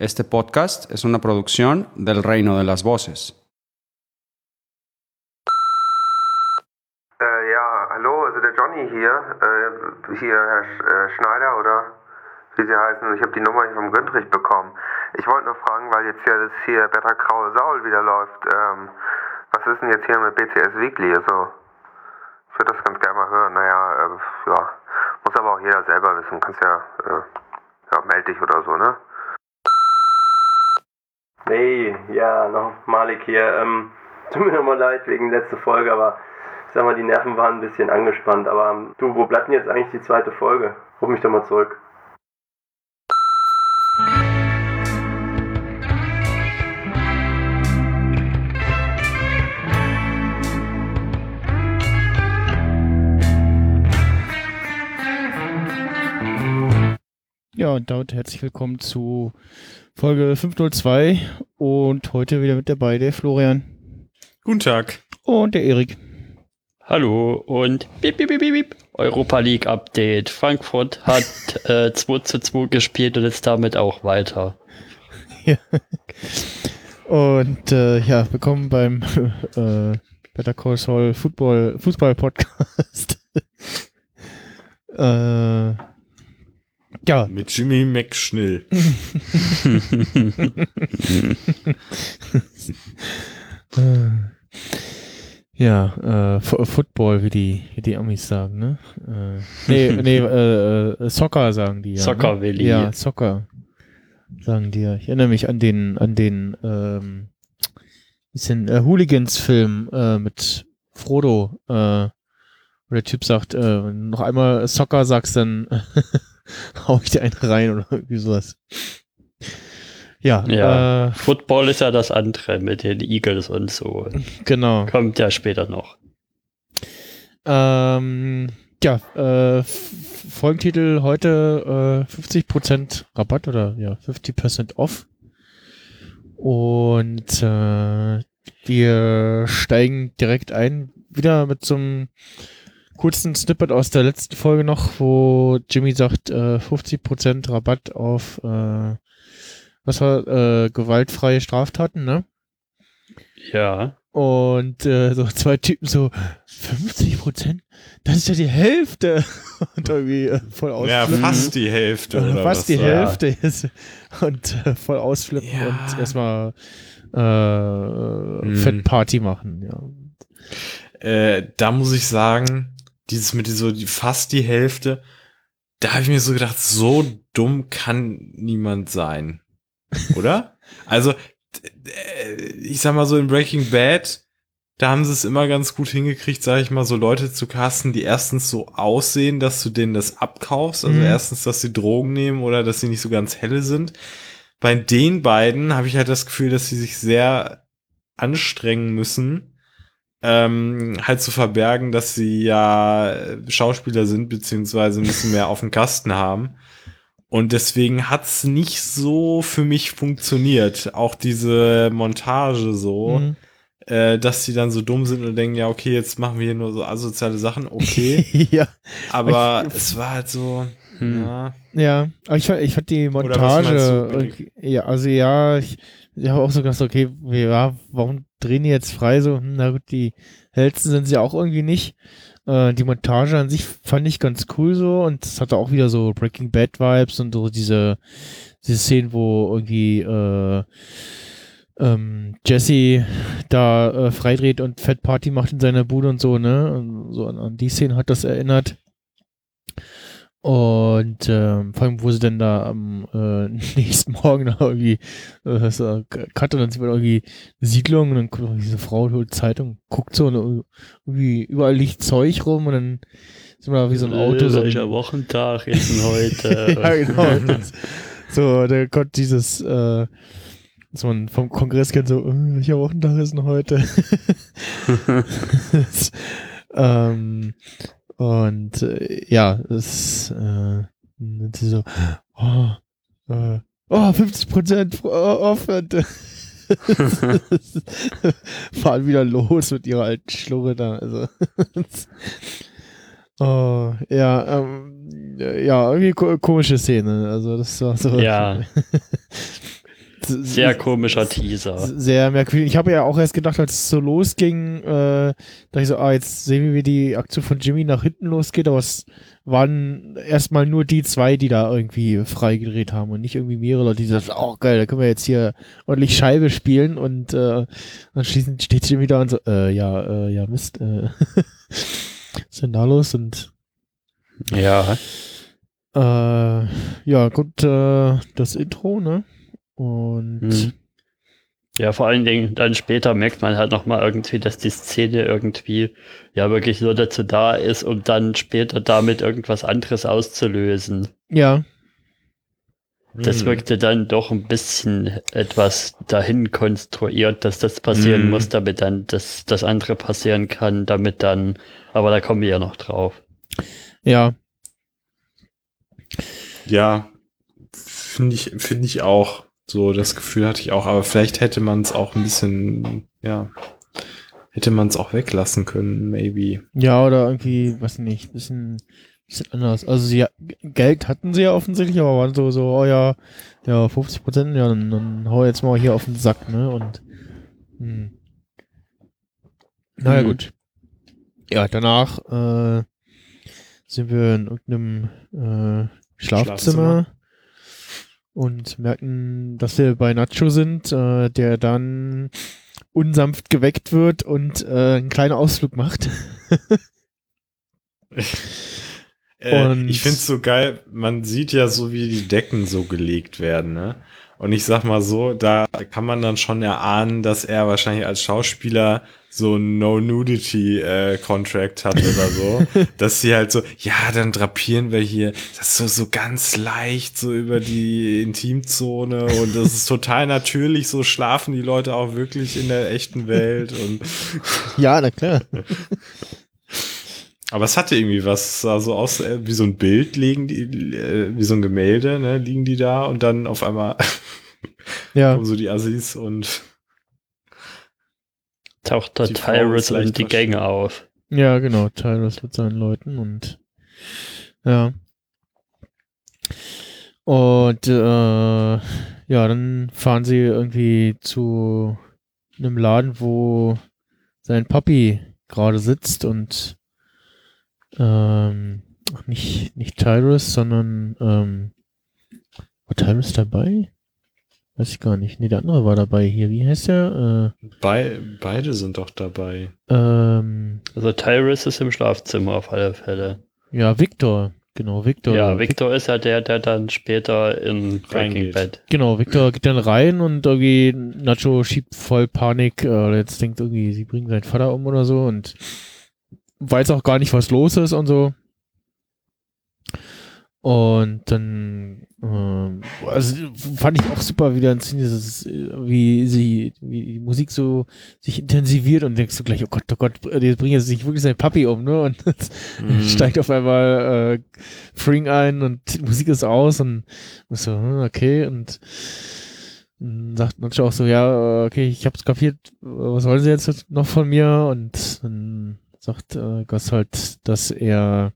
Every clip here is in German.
Este podcast es una producción del Reino de las Voces. Äh, ja, hallo, also der Johnny hier, äh, hier Herr Sch äh, Schneider oder wie Sie heißen. Ich habe die Nummer hier vom Güntrich bekommen. Ich wollte nur fragen, weil jetzt ja das hier Better Graue Saul wieder läuft. Ähm, was ist denn jetzt hier mit BCS Weekly? Also, ich würde das ganz gerne mal hören. Naja, äh, ja, muss aber auch jeder selber wissen. Kannst ja, äh, ja, meld dich oder so, ne? Hey, ja, noch Malik hier. Ähm, tut mir nochmal leid wegen letzter Folge, aber ich sag mal, die Nerven waren ein bisschen angespannt. Aber ähm, du, wo bleibt denn jetzt eigentlich die zweite Folge? Ruf mich doch mal zurück. Ja, und damit herzlich willkommen zu Folge 502 und heute wieder mit dabei der Florian Guten Tag. und der Erik. Hallo und bip, bip, bip, bip. Europa League Update. Frankfurt hat äh, 2 zu 2 gespielt und ist damit auch weiter. Und äh, ja, willkommen beim äh, Better Call Saul Football, Fußball Podcast. äh, ja, Mit Jimmy McSchnell. äh, ja, äh, Football, wie die, wie die Amis sagen, ne? Äh, nee, nee, äh, äh, Soccer sagen die ja. Soccer, ne? Willi. Ja, Soccer sagen die ja. Ich erinnere mich an den, an den, ähm, denn, äh, Hooligans-Film äh, mit Frodo, äh, wo der Typ sagt, äh, noch einmal Soccer sagst, dann hau ich dir einen rein oder irgendwie sowas. Ja, Ja. Äh, Football ist ja das andere mit den Eagles und so. genau. Kommt ja später noch. Ähm, ja, äh, Folgentitel heute äh, 50% Rabatt oder ja, 50% off. Und äh, wir steigen direkt ein, wieder mit so einem kurzen Snippet aus der letzten Folge noch, wo Jimmy sagt, äh, 50% Rabatt auf äh, was war, äh, gewaltfreie Straftaten, ne? Ja. Und äh, so zwei Typen so, 50 Prozent? Das ist ja die Hälfte. Und irgendwie äh, voll Ja, ausflippen. fast die Hälfte. Äh, Oder fast was die da- Hälfte ist. Und äh, voll ausflippen Ja. und erstmal äh, Hm. Fettparty machen. Ja. Äh, da muss ich sagen, dieses mit so die, fast die Hälfte, da habe ich mir so gedacht, so dumm kann niemand sein. Oder? also, d- ich sag mal so in Breaking Bad, da haben sie es immer ganz gut hingekriegt, sage ich mal, so Leute zu casten, die erstens so aussehen, dass du denen das abkaufst. Also Mhm. erstens, dass sie Drogen nehmen oder dass sie nicht so ganz helle sind. Bei den beiden habe ich halt das Gefühl, dass sie sich sehr anstrengen müssen, ähm, halt zu verbergen, dass sie ja Schauspieler sind, beziehungsweise ein bisschen mehr auf dem Kasten haben. Und deswegen hat's nicht so für mich funktioniert. Auch diese Montage so, Mhm. äh, dass sie dann so dumm sind und denken, ja, okay, jetzt machen wir hier nur so asoziale Sachen, okay. ja, Aber Ich- es war halt so, Hm. ja. ja. Aber ich, fand- ich fand die Montage. du, irgendwie- ja, also ja, ich, ich habe auch so gedacht, okay, ja, warum drehen die jetzt frei so? Hm, na gut, die hellsten sind sie auch irgendwie nicht. Äh, die Montage an sich fand ich ganz cool so und es hatte auch wieder so Breaking Bad Vibes und so diese, diese Szenen, wo irgendwie äh, ähm, Jesse da äh, freidreht und Fat Party macht in seiner Bude und so, ne? Und so an, an die Szenen hat das erinnert. Und ähm, vor allem, wo sie denn da am äh, nächsten Morgen da irgendwie äh, so cut und dann sieht man irgendwie eine Siedlung und dann kommt diese Frau holt Zeitung, guckt so und irgendwie überall liegt Zeug rum und dann sind wir da wie so ein Auto. So Welcher Wochentag ist denn heute? ja, genau. Das, so, da kommt dieses, äh, was man vom Kongress kennt, so, äh, welcher Wochentag ist denn heute? das, ähm, und äh, ja, es äh, so, oh, äh, oh 50 Prozent off und fahren wieder los mit ihrer alten Schlurre da. Also, oh, ja, ähm, ja, irgendwie ko komische Szene. Also das war so. Ja. Sehr komischer Teaser. Sehr merkwürdig. Ich habe ja auch erst gedacht, als es so losging, äh, da ich so, ah, jetzt sehen wir, wie die Aktion von Jimmy nach hinten losgeht, aber es waren erstmal nur die zwei, die da irgendwie freigedreht haben und nicht irgendwie mehrere Leute, die sagten, oh geil, da können wir jetzt hier ordentlich Scheibe spielen und äh, anschließend steht Jimmy da und so, äh, ja, äh, ja, Mist, äh, was ist denn da los? Und Ja. äh, ja, gut, äh, das Intro, ne? Und Hm. Ja, vor allen Dingen dann später merkt man halt nochmal irgendwie, dass die Szene irgendwie ja wirklich nur dazu da ist, um dann später damit irgendwas anderes auszulösen. ja, Das Hm. wirkte dann doch ein bisschen etwas dahin konstruiert, dass das passieren Mhm. muss, damit dann das, das andere passieren kann, damit dann, aber da kommen wir ja noch drauf. ja, Ja, finde ich, finde ich auch. So, das Gefühl hatte ich auch, aber vielleicht hätte man es auch ein bisschen, ja, hätte man es auch weglassen können, maybe. ja, oder irgendwie, weiß nicht, bisschen, bisschen anders. Also sie, Geld hatten sie ja offensichtlich, aber waren so, so, oh ja, ja, 50 Prozent, ja, dann, dann hau jetzt mal hier auf den Sack, ne? Und hm. naja, Mhm. gut. Ja, danach äh, sind wir in irgendeinem äh, Schlafzimmer, Schlafzimmer. Und merken, dass wir bei Nacho sind, äh, der dann unsanft geweckt wird und äh, einen kleinen Ausflug macht. Äh, Und- ich finde es so geil, man sieht ja so, wie die Decken so gelegt werden, ne? Und ich sag mal so, da kann man dann schon erahnen, dass er wahrscheinlich als Schauspieler so ein No-Nudity-Contract hat oder so. dass sie halt so, ja, dann drapieren wir hier das so, so ganz leicht so über die Intimzone und das ist total natürlich, so schlafen die Leute auch wirklich in der echten Welt und ja, na klar. aber es hatte irgendwie was, es sah so aus, äh, wie so ein Bild liegen die, äh, wie so ein Gemälde, ne, liegen die da und dann auf einmal Ja, kommen so die Assis und Taucht Frau Tyrus und die. Gänge auf. ja, genau. Tyrus mit seinen Leuten und ja. Und äh, ja, dann fahren sie irgendwie zu einem Laden, wo sein Papi gerade sitzt und ähm, nicht, nicht Tyrus, sondern ähm, war Tyrus dabei? Weiß ich gar nicht. Nee, der andere war dabei hier. Wie heißt der? bei, beide sind doch dabei. Äh, ähm, Also Tyrus ist im Schlafzimmer auf alle Fälle. ja, Victor. Genau, Victor. Ja, Victor ist ja der, der dann später in Breaking. Bad. Genau, Victor geht dann rein und irgendwie Nacho schiebt voll Panik. Äh, jetzt denkt irgendwie, sie bringen seinen Vater um oder so und weiß auch gar nicht, was los ist und so. Und dann, ähm, also fand ich auch super wieder dieses, äh, wie sie, wie die Musik so sich intensiviert und denkst du gleich, oh Gott, oh Gott, jetzt bringt er sich wirklich sein Papi um, ne? Und Mhm. steigt auf einmal äh, Fring ein und die Musik ist aus und und so, hm, okay, und dann sagt Nacho auch so, ja, äh, okay, ich hab's kapiert, äh, was wollen sie jetzt noch von mir? Und dann sagt äh, halt, dass er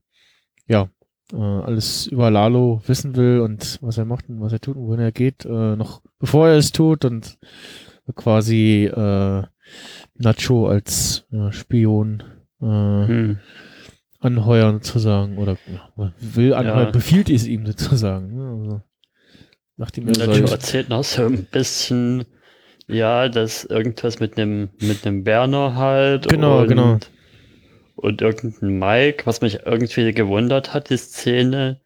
ja äh, alles über Lalo wissen will und was er macht und was er tut und wohin er geht, äh, noch bevor er es tut und quasi äh, Nacho als äh, Spion äh, Hm. anheuern sozusagen oder ja, will anheuern, Ja. befiehlt es ihm sozusagen. Ne? Also, nach dem er Nacho soll. erzählt noch so ein bisschen, ja, dass irgendwas mit einem mit einem Berner halt. Genau, genau. Und irgendein Mike, was mich irgendwie gewundert hat, die Szene,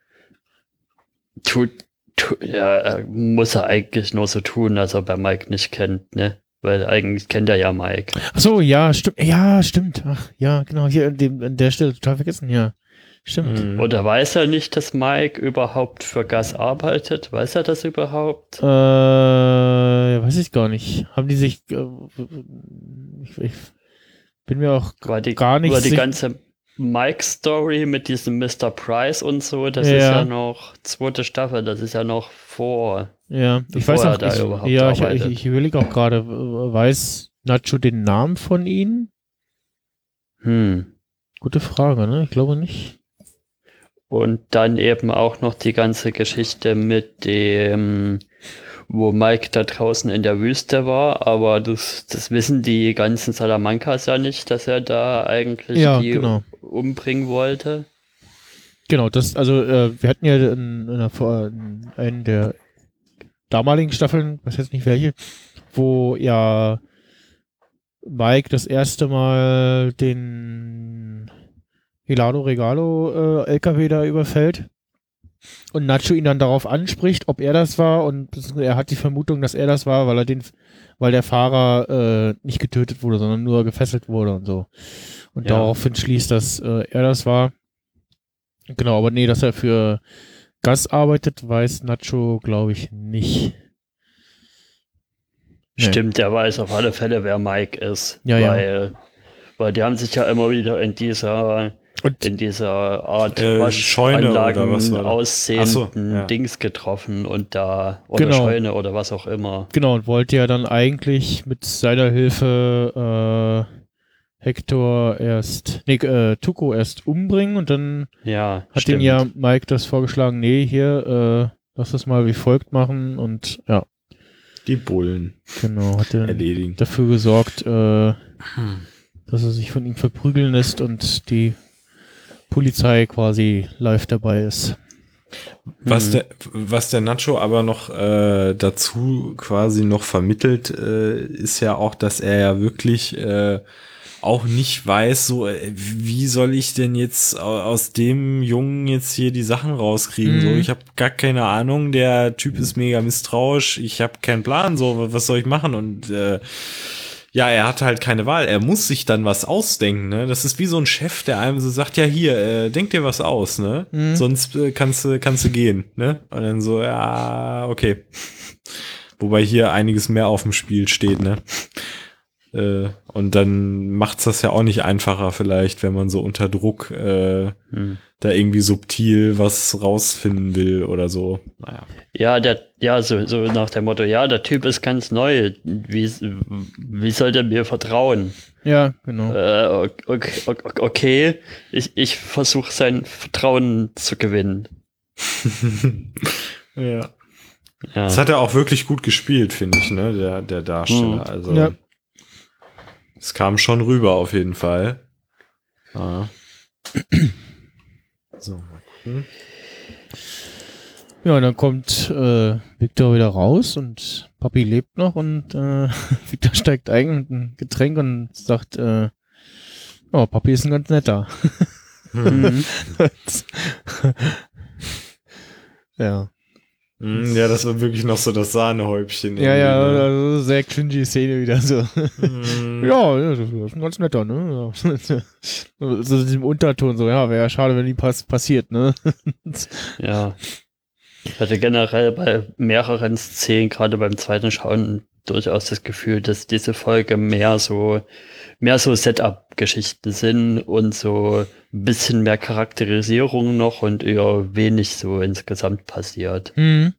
tut, tut ja, er muss er eigentlich nur so tun, als ob er Mike nicht kennt, ne? Weil eigentlich kennt er ja Mike. Ach so, ja, stimmt. Ja, stimmt. Ach, ja, genau. Hier an, dem, an der Stelle total vergessen. Ja, stimmt. Mhm. Oder weiß er nicht, dass Mike überhaupt für Gas arbeitet? Weiß er das überhaupt? Äh, weiß ich gar nicht. Haben die sich. Äh, ich, ich bin mir auch War die, gar nicht war die ganze Mike-Story mit diesem Mr. Price und so, das ist Ja. ja noch zweite Staffel, das ist ja noch vor. Ja, ich weiß auch, da ich, überhaupt ja, ich, ich, ich überlege auch gerade, weiß Nacho den Namen von ihnen? Hm. Gute Frage, ne? Ich glaube nicht. Und dann eben auch noch die ganze Geschichte mit dem wo Mike da draußen in der Wüste war, aber das, das wissen die ganzen Salamankas ja nicht, dass er da eigentlich Ja, die genau. umbringen wollte. Genau, das, also äh, wir hatten ja in, in, einer, Vor- in einen der damaligen Staffeln, weiß jetzt nicht welche, wo ja Mike das erste Mal den Hilado Regalo äh, LKW da überfällt und Nacho ihn dann darauf anspricht, ob er das war und er hat die Vermutung, dass er das war, weil er den, weil der Fahrer äh, nicht getötet wurde, sondern nur gefesselt wurde und so. Und Ja. daraufhin schließt, dass äh, er das war. Genau, aber nee, dass er für Gas arbeitet, weiß Nacho, glaube ich, nicht. Nee. Stimmt, der weiß auf alle Fälle, wer Mike ist. Ja, ja. weil, weil die haben sich ja immer wieder in dieser Und in dieser Art Äh, Scheune oder was war das? aussehenden so, ja. Dings getroffen und da oder Genau. Scheune oder was auch immer. genau, und wollte ja dann eigentlich mit seiner Hilfe äh, Hector erst, nee, äh, Tuko erst umbringen und dann Ja, hat stimmt. ihm ja Mike das vorgeschlagen, nee, hier, äh, lass das mal wie folgt machen und ja, Die Bullen genau, hat er dafür gesorgt, äh, Hm. dass er sich von ihm verprügeln lässt und die Polizei quasi live dabei ist. Was Hm. der, was der Nacho aber noch äh, dazu quasi noch vermittelt, äh, ist ja auch, dass er ja wirklich äh, auch nicht weiß, so äh, wie soll ich denn jetzt au- aus dem Jungen jetzt hier die Sachen rauskriegen? Mhm. So, ich habe gar keine Ahnung. Der Typ ist mega misstrauisch. Ich habe keinen Plan. So, was soll ich machen? Und äh, ja, er hat halt keine Wahl. Er muss sich dann was ausdenken. Ne? Das ist wie so ein Chef, der einem so sagt, ja hier, äh, denk dir was aus, ne? Mhm. Sonst äh, kannst du kannst du gehen, ne? Und dann so, ja, okay. Wobei hier einiges mehr auf dem Spiel steht, ne? Äh, und dann macht's das ja auch nicht einfacher vielleicht, wenn man so unter Druck äh, Hm. da irgendwie subtil was rausfinden will oder so. Naja. Ja, der, ja, so, so nach dem Motto, ja, der Typ ist ganz neu. Wie, wie soll der mir vertrauen? Ja, genau. Äh, okay, okay, ich, ich versuche sein Vertrauen zu gewinnen. ja. Ja. Das hat er auch wirklich gut gespielt, finde ich, ne, der, der Darsteller. Mhm. Also, Ja. Es kam schon rüber auf jeden Fall. Ja. So, mal gucken. Ja, und dann kommt äh, Victor wieder raus und Papi lebt noch und äh, Victor steigt ein mit einem Getränk und sagt, äh, oh, Papi ist ein ganz netter. Mhm. ja. Mm, Ja, das war wirklich noch so das Sahnehäubchen. Ja, ja, irgendwie, also sehr cringy Szene wieder so. ne? Mm. ja, das ist ein ganz netter, ne? Ja. so diesem Unterton so, ja, wäre ja schade, wenn die pass passiert, ne? Ja. Ich hatte generell bei mehreren Szenen, gerade beim zweiten Schauen, durchaus das Gefühl, dass diese Folge mehr so, mehr so Setup-Geschichten sind und so ein bisschen mehr Charakterisierung noch und eher wenig so insgesamt passiert. hm.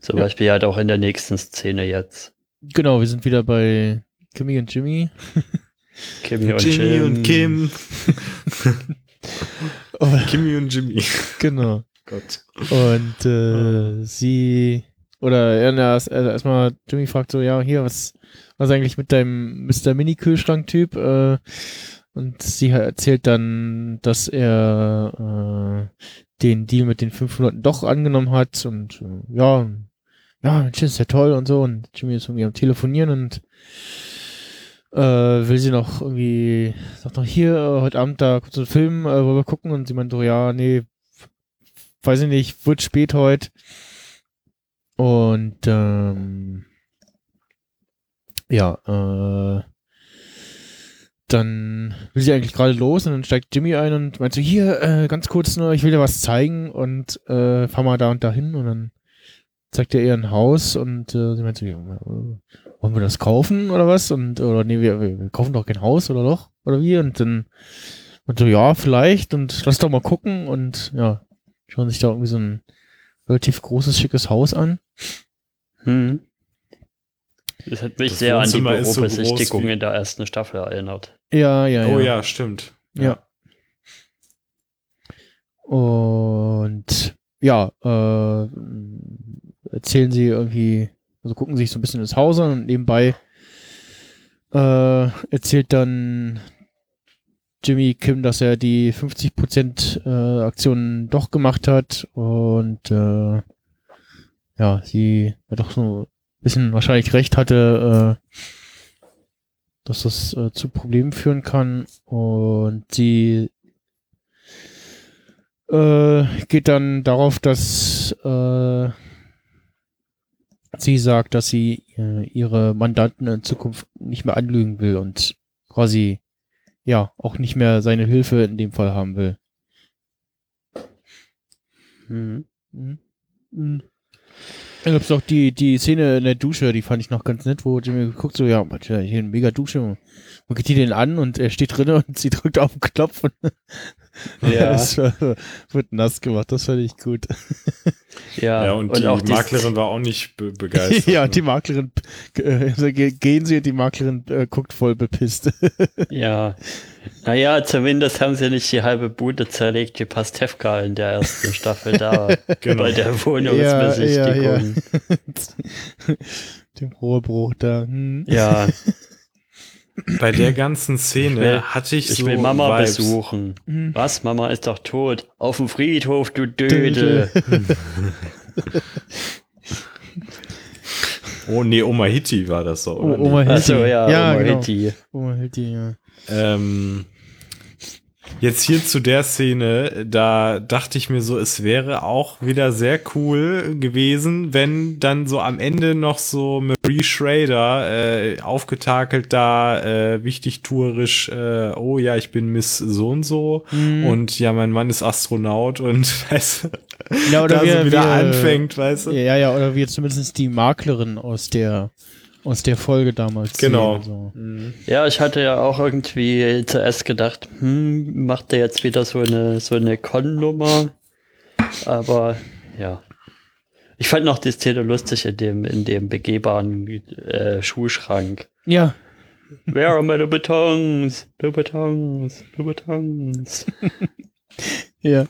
Zum Ja. Beispiel halt auch in der nächsten Szene jetzt. Genau, wir sind wieder bei Kimmy und Jimmy. Kimmy und Jimmy Jim. und Kim. Oh, Kimmy und Jimmy. genau. Gott. Und äh, sie oder also erstmal Jimmy fragt so, ja, hier, was, was eigentlich mit deinem Mr. Mini-Kühlschrank-Typ? Äh, und sie erzählt dann, dass er äh, den Deal mit den 500 doch angenommen hat und äh, ja, ja, Mensch, ist ja toll und so. Und Jimmy ist irgendwie am Telefonieren und äh, will sie noch irgendwie, sagt noch hier, äh, heute Abend da kommt so ein Film, äh, wollen wir gucken? Und sie meint so, ja, nee, weiß ich nicht, wird spät heute. Und ähm, ja, äh, dann will sie eigentlich gerade los und dann steigt Jimmy ein und meint so, hier, äh, ganz kurz nur, ich will dir was zeigen und äh, fahr mal da und da hin und dann zeigt er ihr ein Haus und äh, sie meint so, ja, wollen wir das kaufen oder was? Und oder nee, wir, wir, wir kaufen doch kein Haus oder doch? Oder wie? Und dann und so, ja, vielleicht und lass doch mal gucken und ja, schauen sich da irgendwie so ein relativ großes, schickes Haus an. Hm. Das hat mich Das sehr an die so Bürobesichtigung wie- in der ersten Staffel erinnert. Ja, ja, Oh ja. ja, stimmt. Ja. Und ja, äh, erzählen sie irgendwie, also gucken sich so ein bisschen ins Haus an und nebenbei äh, erzählt dann Jimmy Kim, dass er die 50% äh, Aktionen doch gemacht hat und äh, ja, sie ja doch so ein bisschen wahrscheinlich recht hatte, äh, dass das äh, zu Problemen führen kann und sie äh, geht dann darauf, dass äh, sie sagt, dass sie äh, ihre Mandanten in Zukunft nicht mehr anlügen will und quasi ja auch nicht mehr seine Hilfe in dem Fall haben will. Mhm. Mhm. Dann gibt's auch die, die Szene in der Dusche, die fand ich noch ganz nett, wo Jimmy guckt so, ja, hier eine mega Dusche. Wo geht die denn an? Und er steht drin und sie drückt auf den Knopf und Ja. es wird nass gemacht. Das fand ich gut. Ja, Ja, und, die auch die- Maklerin war auch nicht be begeistert. ja, ne? und die Maklerin, äh, ge- gehen sie und die Maklerin äh, guckt voll bepisst. Ja. Naja, zumindest haben sie nicht die halbe Bude zerlegt wie Pastewka in der ersten Staffel da Genau. bei der Wohnungsbesichtigung. Dem Rohrbruch da. Hm. Ja, Bei der ganzen Szene Ich will- hatte ich, ich so will Mama Vibes. besuchen. Hm. Was? Mama ist doch tot. Auf dem Friedhof, du Dödel. Oh nee, Oma Hitti war das so. oder Oh, Oma? Hilti. Achso, ja, ja Oma genau. Hitti. Oma Hilti, ja. Ähm, jetzt hier zu der Szene, da dachte ich mir so, es wäre auch wieder sehr cool gewesen, wenn dann so am Ende noch so Marie Schrader äh, aufgetakelt da, äh, wichtig tourisch, äh, oh ja, ich bin Miss so und so Mhm. und ja, mein Mann ist Astronaut und weißt du, Ja, oder da wie- so wieder wie, äh, anfängt, weißt du? Ja, ja, oder wie zumindest die Maklerin aus der aus der Folge damals. Genau. sehen, so. Ja, ich hatte ja auch irgendwie zuerst gedacht, hm, macht der jetzt wieder so eine, so eine Con-Nummer? Aber ja. Ich fand noch die Szene lustig in dem, in dem begehbaren äh, Schuhschrank. Ja, Where are my Louboutins? Louboutins, Louboutins. ja.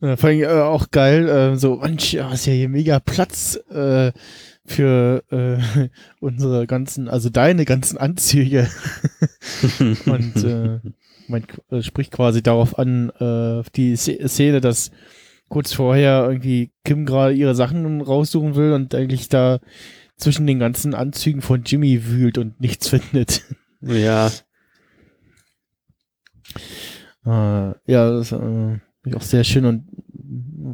Ja, vor allem äh, auch geil, äh, so, Mensch, ja, ist ja hier mega Platz äh, für äh, unsere ganzen, also deine ganzen Anzüge. Und äh, man äh, spricht quasi darauf an, äh, die Sz- Szene, dass kurz vorher irgendwie Kim gerade ihre Sachen raussuchen will und eigentlich da zwischen den ganzen Anzügen von Jimmy wühlt und nichts findet. Ja, Äh, ja, das äh, ich auch sehr schön und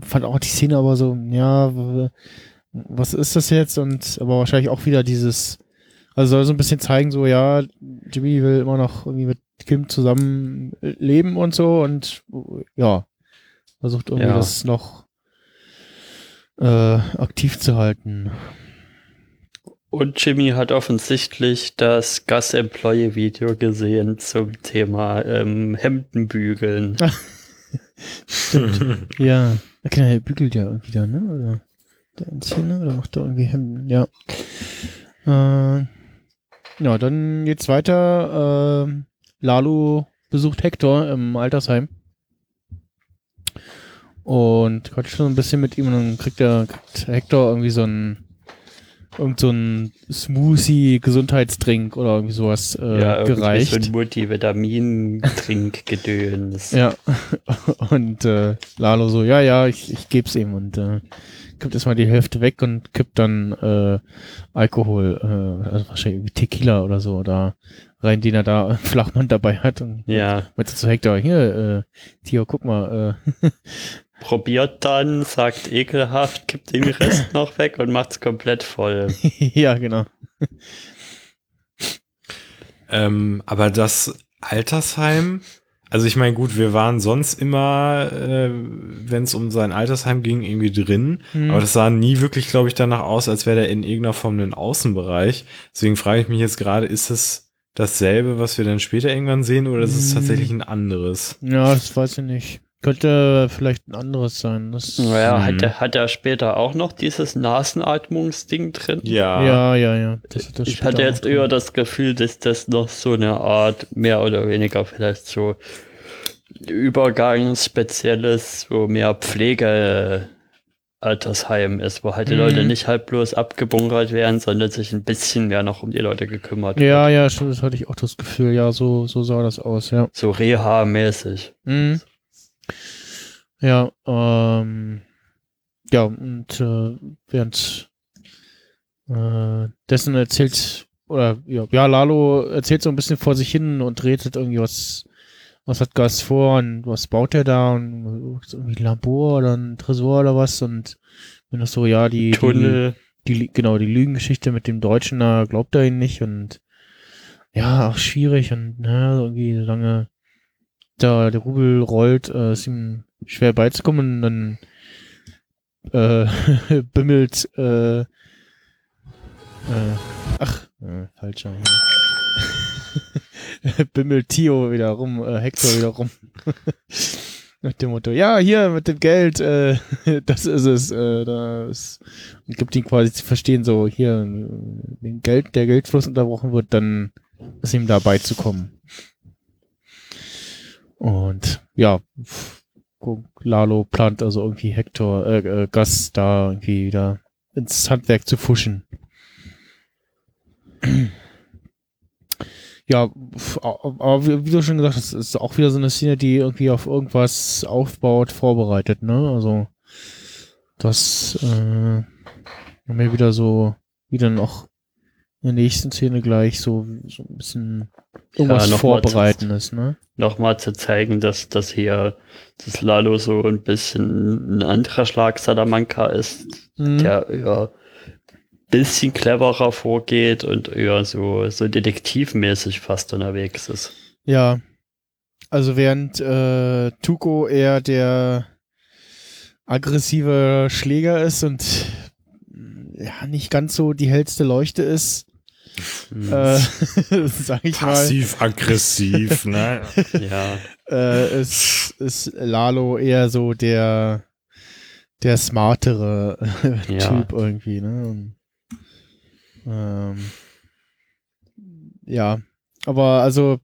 fand auch die Szene aber so, ja, was ist das jetzt? Und aber wahrscheinlich auch wieder dieses, also soll so ein bisschen zeigen, so, ja, Jimmy will immer noch irgendwie mit Kim zusammen leben und so und ja, versucht irgendwie Ja. das noch äh, aktiv zu halten. Und Jimmy hat offensichtlich das Gas-Employee-Video gesehen zum Thema ähm, Hemdenbügeln. Stimmt. ja. Genau, er bügelt ja irgendwie da, ne? Oder der Entzieher, oder macht er irgendwie Hemden? Ja. Äh, ja, dann geht's weiter. Ähm, Lalo besucht Hector im Altersheim. Und quatscht schon ein bisschen mit ihm und dann kriegt er, kriegt Hector irgendwie so ein irgend so ein Smoothie-Gesundheitsdrink oder irgendwie sowas äh, ja, irgendwie gereicht. so ein Multivitamin-Trinkgedöns. Ja, und äh, Lalo so, ja, ja, ich, ich geb's ihm und äh, kippt erstmal die Hälfte weg und kippt dann äh, Alkohol, äh, also wahrscheinlich Tequila oder so da rein, den er da Flachmann dabei hat und Ja, meint zu Hector, hier, äh, Tio, guck mal, äh, probiert dann, sagt ekelhaft, kippt den Rest noch weg und macht's komplett voll. ja, genau. Ähm, aber das Altersheim, also ich meine, gut, wir waren sonst immer, äh, wenn es um sein Altersheim ging, irgendwie drin. Hm. Aber das sah nie wirklich, glaube ich, danach aus, als wäre der in irgendeiner Form ein Außenbereich. Deswegen frage ich mich jetzt gerade, ist es dasselbe, was wir dann später irgendwann sehen, oder ist es Hm. tatsächlich ein anderes? Ja, das weiß ich nicht. Könnte vielleicht ein anderes sein. Das, Naja, Mhm. hat, er, hat er später auch noch dieses Nasenatmungsding drin? Ja. ja, ja, ja. Das, das ich hatte jetzt eher das Gefühl, dass das noch so eine Art, mehr oder weniger vielleicht so übergangsspezielles, wo mehr Pflege Altersheim ist, wo halt die Mhm. Leute nicht halt bloß abgebunkert werden, sondern sich ein bisschen mehr noch um die Leute gekümmert Ja, wird. ja, schon, das hatte ich auch das Gefühl. Ja, so, so sah das aus, ja. So Reha-mäßig. Mhm. Ja, ähm, ja, und äh, während äh, dessen erzählt, oder ja, ja, Lalo erzählt so ein bisschen vor sich hin und redet irgendwie, was, was hat Gas vor und was baut er da und irgendwie Labor oder ein Tresor oder was und wenn das so, ja, die, die, Tunnel. die, genau, die Lügengeschichte mit dem Deutschen, da glaubt er ihn nicht und ja, auch schwierig und na, irgendwie solange da der Rubel rollt, äh, ist ihm schwer beizukommen dann äh, bimmelt äh, äh, ach, äh, falscher hier. bimmelt Tio wieder rum, äh, Hector wieder rum. Nach dem Motto, ja, hier mit dem Geld, äh, das ist es, äh, da ist, und gibt ihm quasi zu verstehen, so hier, äh, den Geld, der Geldfluss unterbrochen wird, dann ist ihm da beizukommen. Und ja, Lalo plant also irgendwie Hector, äh, äh, Gas da irgendwie wieder ins Handwerk zu fuschen. Ja, aber wie du schon gesagt hast, ist auch wieder so eine Szene, die irgendwie auf irgendwas aufbaut, vorbereitet, ne? Also das äh, haben wir wieder so, wie dann auch in der nächsten Szene gleich so, so ein bisschen irgendwas mal Vorbereitendes, ne? Nochmal zu zeigen, dass das hier, das Lalo so ein bisschen ein anderer Schlag Salamanca ist, Mhm. der ja bisschen cleverer vorgeht und eher so, so detektivmäßig fast unterwegs ist. Ja. Also während äh, Tuko eher der aggressive Schläger ist und ja, nicht ganz so die hellste Leuchte ist. Äh, sag ich mal, Passiv-aggressiv, ne? Ja, äh, ist, ist Lalo eher so der der smartere Ja. Typ irgendwie, ne? Und, ähm, ja, aber also,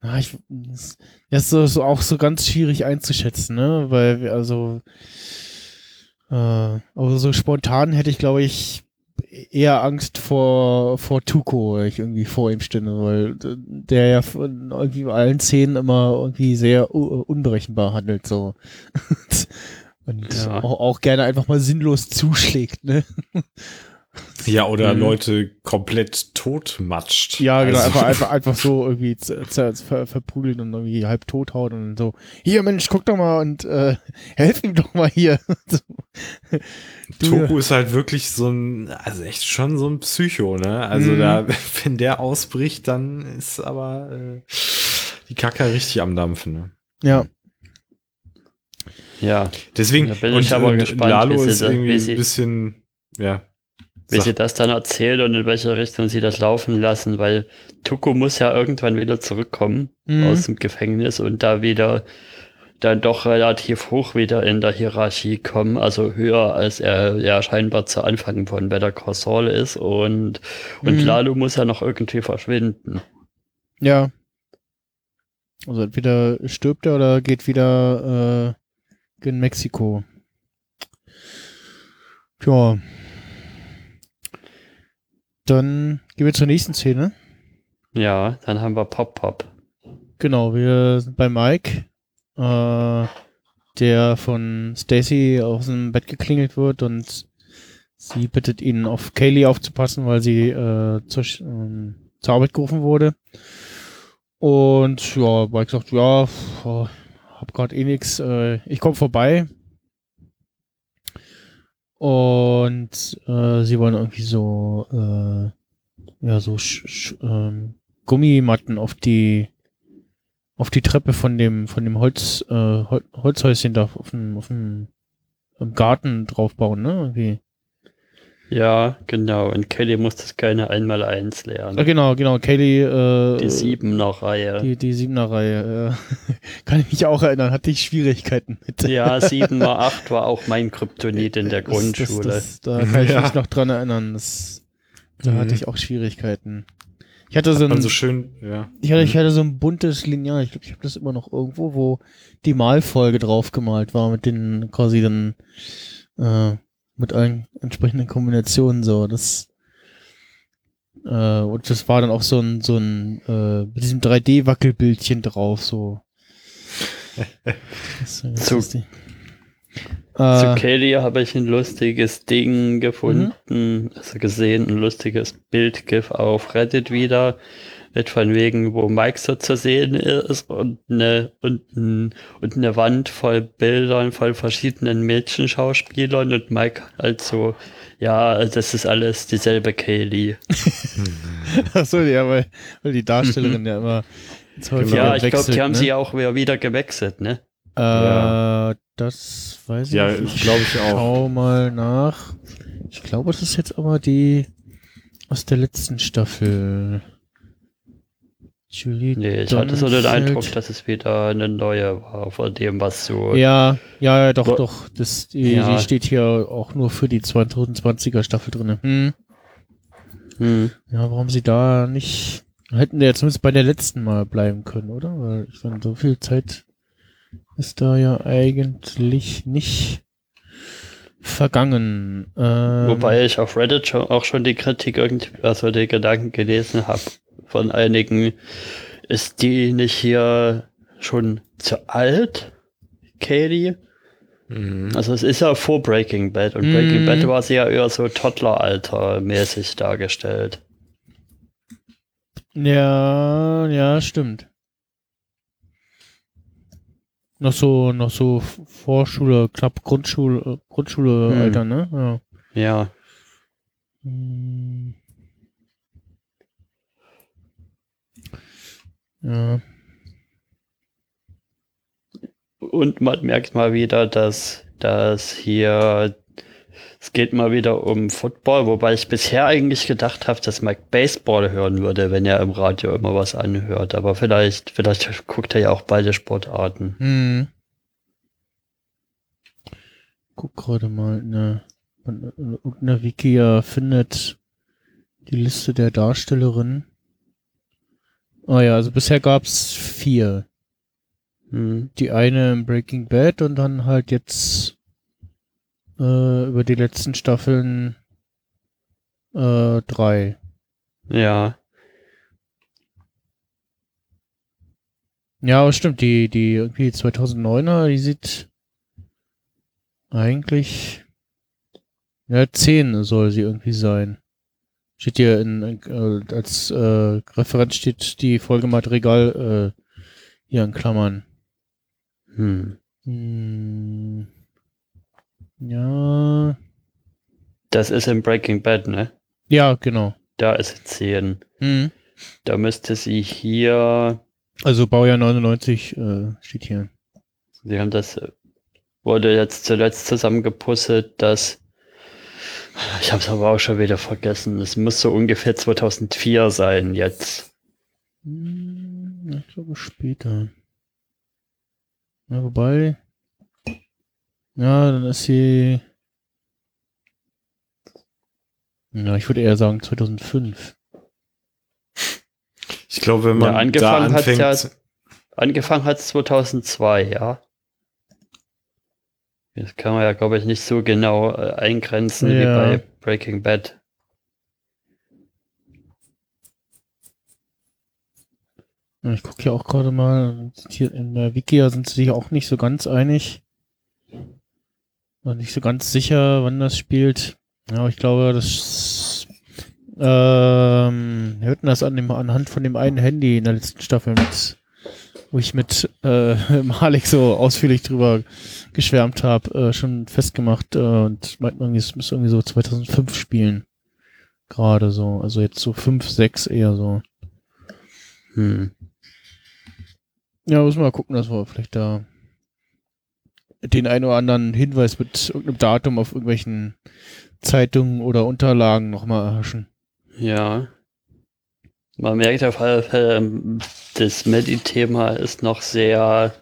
na, ich, das ist so, so auch so ganz schwierig einzuschätzen, ne? Weil wir also, äh, aber so spontan hätte ich, glaube ich, eher Angst vor, vor Tuko, weil ich irgendwie vor ihm stünde, weil der ja von irgendwie allen Szenen immer irgendwie sehr unberechenbar handelt, so. Und Ja. auch, auch gerne einfach mal sinnlos zuschlägt, ne? Ja, oder Mhm. Leute komplett totmatscht. Ja, genau, Also- einfach, einfach, einfach so irgendwie ver, verprügeln und irgendwie halb tot haut und so, hier Mensch, guck doch mal und äh, helf ihm doch mal hier. Toku ist halt wirklich so ein, also echt schon so ein Psycho, ne? Also Mhm. da, wenn der ausbricht, dann ist aber äh, die Kacke richtig am Dampfen, ne? Ja, ja. Deswegen, Da bin ich aber gespannt, Lalo ist irgendwie ein bisschen, ja. Wie sie das dann erzählt und in welche Richtung sie das laufen lassen, weil Tuko muss ja irgendwann wieder zurückkommen Mhm. aus dem Gefängnis und da wieder dann doch relativ hoch wieder in der Hierarchie kommen, also höher als er ja scheinbar zu Anfang von Better Call Saul ist und, und Mhm. Lalo muss ja noch irgendwie verschwinden. ja. Also entweder stirbt er oder geht wieder äh, in Mexiko. Tja. Dann gehen wir zur nächsten Szene. Ja, dann haben wir Pop Pop. Genau, wir sind bei Mike, äh, der von Stacy aus dem Bett geklingelt wird und sie bittet ihn auf Kaylee aufzupassen, weil sie äh, zur, ähm, zur Arbeit gerufen wurde. Und ja, Mike sagt, ja, oh, hab grad eh nix, äh, ich komm vorbei. Und äh, sie wollen irgendwie so, äh, ja, so sch, sch, ähm, Gummimatten auf die auf die Treppe von dem von dem Holz äh, Hol Holzhäuschen da auf dem auf dem Garten draufbauen, ne? Irgendwie. Ja, genau. Und Kelly muss das keine einmal eins Ah, lernen. genau, genau. Kaylee, äh, Die siebener Reihe. die, die siebener Reihe, äh, kann ich mich auch erinnern, hatte ich Schwierigkeiten mit. Ja, 7 mal 8 war auch mein Kryptonit in der Das- das- Grundschule. Das, da kann ich Ja. mich noch dran erinnern. Das, da Mhm. hatte ich auch Schwierigkeiten. Ich hatte so Hat ein, so schön, ja. ich hatte, ich hatte so ein buntes Lineal, ich glaube, ich habe das immer noch irgendwo, wo die Malfolge draufgemalt war mit den quasi dann äh, mit allen entsprechenden Kombinationen so. Das äh, und das war dann auch so ein so ein äh, mit diesem 3D-Wackelbildchen drauf so. Das ganz Zu- Äh, Kelly habe ich ein lustiges Ding gefunden, also gesehen, ein lustiges Bildgif auf Reddit wieder, mit von wegen, wo Mike so zu sehen ist und eine, und, ein, und eine Wand voll Bildern von verschiedenen Mädchenschauspielern und Mike halt so, ja, das ist alles dieselbe Kelly. Achso, ja, weil, weil die Darstellerin ja immer Mhm. Ja, ich glaube, die haben ne? sie auch wieder, gewechselt, ne? Äh, Ja. das weiß ich Ja, nicht. glaub ich auch. Schau mal nach. Ich glaube, das ist jetzt aber die aus der letzten Staffel. Julie Nee, ich hatte so den. Eindruck, dass es wieder eine neue war, von dem, was so Ja, ja, doch, Wo- doch. Das, die, Ja. die steht hier auch nur für die 2020er Staffel drin. Hm. Hm. Ja, warum sie da nicht. Hätten wir ja zumindest bei der letzten Mal bleiben können, oder? Weil ich meine, so viel Zeit ist da ja eigentlich nicht vergangen. Ähm, Wobei ich auf Reddit schon, auch schon die Kritik irgendwie, also die Gedanken gelesen habe von einigen, ist die nicht hier schon zu alt, Katie? Mhm. Also es ist ja vor Breaking Bad und Mhm. Breaking Bad war sie ja eher so Toddleralter mäßig dargestellt. Ja, ja, stimmt. Noch so, noch so Vorschule, knapp Grundschule, Grundschule, Hm. Alter, ne? Ja. Ja. Ja. Und man merkt mal wieder, dass, dass hier, es geht mal wieder um Football, wobei ich bisher eigentlich gedacht habe, dass Mike Baseball hören würde, wenn er im Radio immer was anhört. Aber vielleicht, vielleicht guckt er ja auch beide Sportarten. Hm. Guck gerade mal, ne, irgendeiner Wikia findet die Liste der Darstellerinnen. Ah ja, also bisher gab's vier. Hm. Die eine im Breaking Bad und dann halt jetzt äh, über die letzten Staffeln äh, drei. Ja. Ja, aber stimmt, die, die irgendwie 2009er, die sieht eigentlich, ja, 10 soll sie irgendwie sein. Steht hier in, äh, als äh, Referenz steht die Folge Madrigal äh, hier in Klammern. Hm. Hm, ja, Das ist im Breaking Bad, ne? ja, genau. Da ist sie 10. Hm. Da müsste sie hier, Also Baujahr 99 äh, steht hier. sie haben das, äh, wurde jetzt zuletzt zusammengepuzzelt, dass, ich habe es aber auch schon wieder vergessen, es muss so ungefähr 2004 sein jetzt. Hm, ich glaube später. Ja, wobei. Ja, dann ist sie. Ja, ich würde eher sagen 2005. Ich glaube, wenn man Ja, angefangen da hat's anfängt, ja- Angefangen hat es 2002, ja. Das kann man ja, glaube ich, nicht so genau äh, eingrenzen wie Ja. bei Breaking Bad. Ja, Ich gucke hier auch gerade mal. Hier in der Wikia sind sie sich auch nicht so ganz einig. Nicht so ganz sicher, wann das spielt. Ja, aber ich glaube, das. Ähm, wir hatten das an dem, anhand von dem einen Handy in der letzten Staffel mit, wo ich mit äh, Malik so ausführlich drüber geschwärmt habe, äh, schon festgemacht äh, und meint man, es müsste irgendwie so 2005 spielen. Gerade so. Also jetzt so 5, 6 eher so. Hm. Ja, müssen wir mal gucken, dass wir vielleicht da den einen oder anderen Hinweis mit irgendeinem Datum auf irgendwelchen Zeitungen oder Unterlagen nochmal erhaschen. Ja. Man merkt auf alle Fälle, ähm, das Medi-Thema ist noch sehr,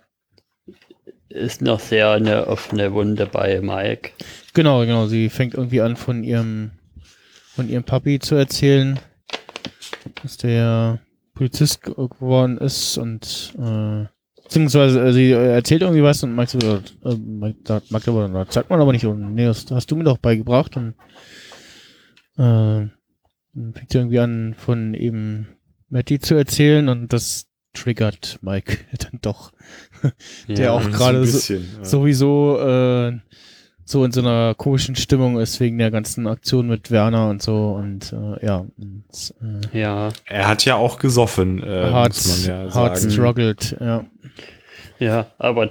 ist noch sehr eine offene Wunde bei Mike. Genau, genau. Sie fängt irgendwie an von ihrem von ihrem Papi zu erzählen. dass der Polizist ge- geworden ist und äh, beziehungsweise äh, sie äh, erzählt irgendwie was und Mike so, äh, Mike sagt, sagt man aber nicht. Und nee, das hast du mir doch beigebracht und äh, fängt sie irgendwie an, von eben Matty zu erzählen und das triggert Mike dann doch. Der auch gerade so, ja. sowieso äh, so in so einer komischen Stimmung ist wegen der ganzen Aktion mit Werner und so und äh, ja, und, äh, Ja, Er hat ja auch gesoffen, äh, hart, muss man ja hart sagen. struggled, ja. ja, aber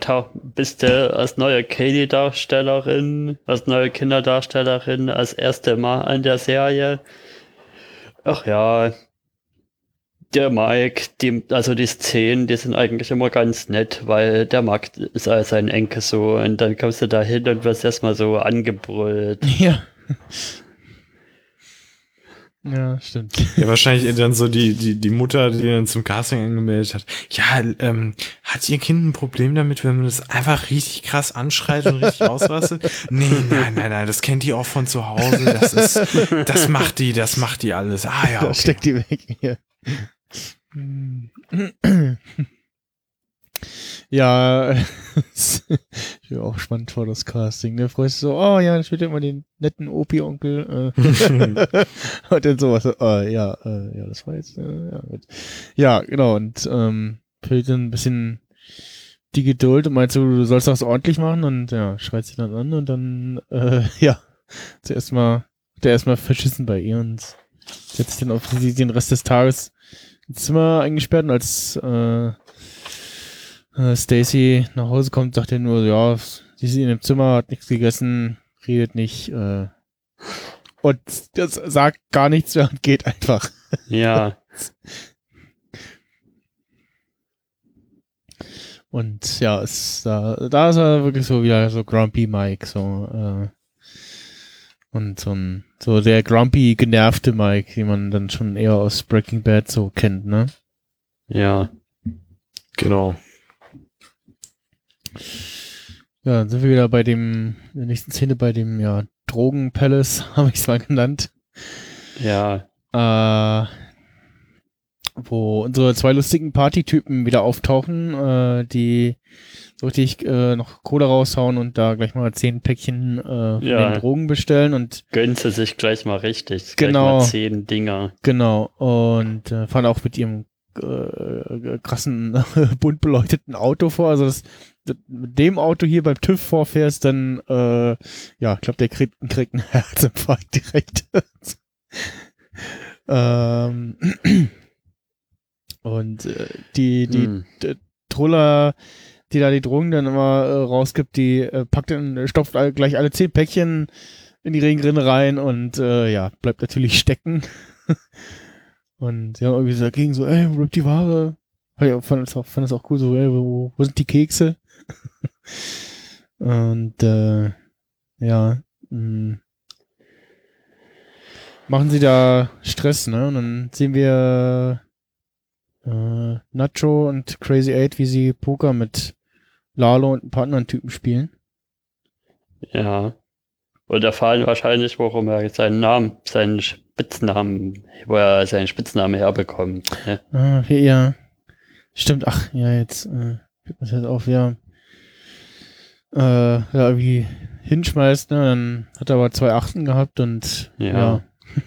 bist du als neue Katie-Darstellerin, als neue Kinderdarstellerin, als erste Mal an der Serie? Ach ja, der Mike, die, also die Szenen, die sind eigentlich immer ganz nett, weil der mag sei sein Enkel so und dann kommst du da hin und wirst erstmal so angebrüllt. Ja. Ja, stimmt. Ja, wahrscheinlich dann so die, die, die Mutter, die dann zum Casting angemeldet hat. Ja, ähm, hat ihr Kind ein Problem damit, wenn man das einfach richtig krass anschreit und richtig ausrastet? Nee, nein, nein, nein, das kennt die auch von zu Hause. Das ist, das macht die, das macht die alles. Ah ja, okay. steckt die weg hier. Ja, ist auch spannend vor das Casting. Ne? Freust du so, oh ja, ich will immer den netten Opi-Onkel. Äh. und dann sowas, so, oh, ja, äh, ja, das war jetzt, äh, ja, gut. ja, genau, und ähm, fehlt dann ein bisschen die Geduld und meinst du, du sollst das ordentlich machen und ja, schreit sie dann an und dann, äh, ja, zuerst mal, der erstmal verschissen bei ihr und setzt sich dann auf den Rest des Tages ins Zimmer eingesperrt und als äh, äh, Stacy nach Hause kommt, sagt er nur, ja, sie ist in dem Zimmer, hat nichts gegessen, redet nicht äh, und das sagt gar nichts mehr und geht einfach. Ja, Und ja, es, da, da ist er wirklich so wieder so grumpy Mike, so äh, und so ein so der grumpy genervte Mike, den man dann schon eher aus Breaking Bad so kennt, ne? ja. Genau. Ja, dann sind wir wieder bei dem, in der nächsten Szene bei dem, ja, Drogen-Palace, habe ich es mal genannt. Ja, Äh, wo unsere zwei lustigen Partytypen wieder auftauchen, äh, die so richtig äh, noch Kohle raushauen und da gleich mal zehn Päckchen äh, Ja. den Drogen bestellen und gönnen sie sich gleich mal richtig. Genau. Gleich mal zehn Dinger. genau, und äh, fahren auch mit ihrem äh, krassen, bunt beleuchteten Auto vor. Also das, mit dem Auto hier beim TÜV vorfährst, dann äh, ja, ich glaube, der kriegt, kriegt einen Herzinfarkt direkt. ähm, und äh, die, die Hm. Truller, die da die Drogen dann immer äh, rausgibt, die äh, packt dann, stopft all, gleich alle zehn Päckchen in die Regenrinne rein und äh, ja, bleibt natürlich stecken. und sie haben irgendwie so dagegen so, ey, wo bleibt die Ware? Fand ich auch- fand es auch, fand es auch cool, so, ey, wo, wo sind die Kekse? Und äh, ja, mh, machen sie da Stress, ne? Und dann sehen wir äh, Nacho und Crazy Eight, wie sie Poker mit Lalo und ein paar anderen Typen spielen. Ja. Und erfahren wahrscheinlich, warum er seinen Namen, seinen Spitznamen, wo er seinen Spitznamen herbekommt. Ne? Ah, ja. Stimmt, ach, ja, jetzt äh, fällt mir das jetzt auf, ja. Äh, ja, irgendwie hinschmeißt, ne? Dann hat er aber zwei Achten gehabt und Ja. ja.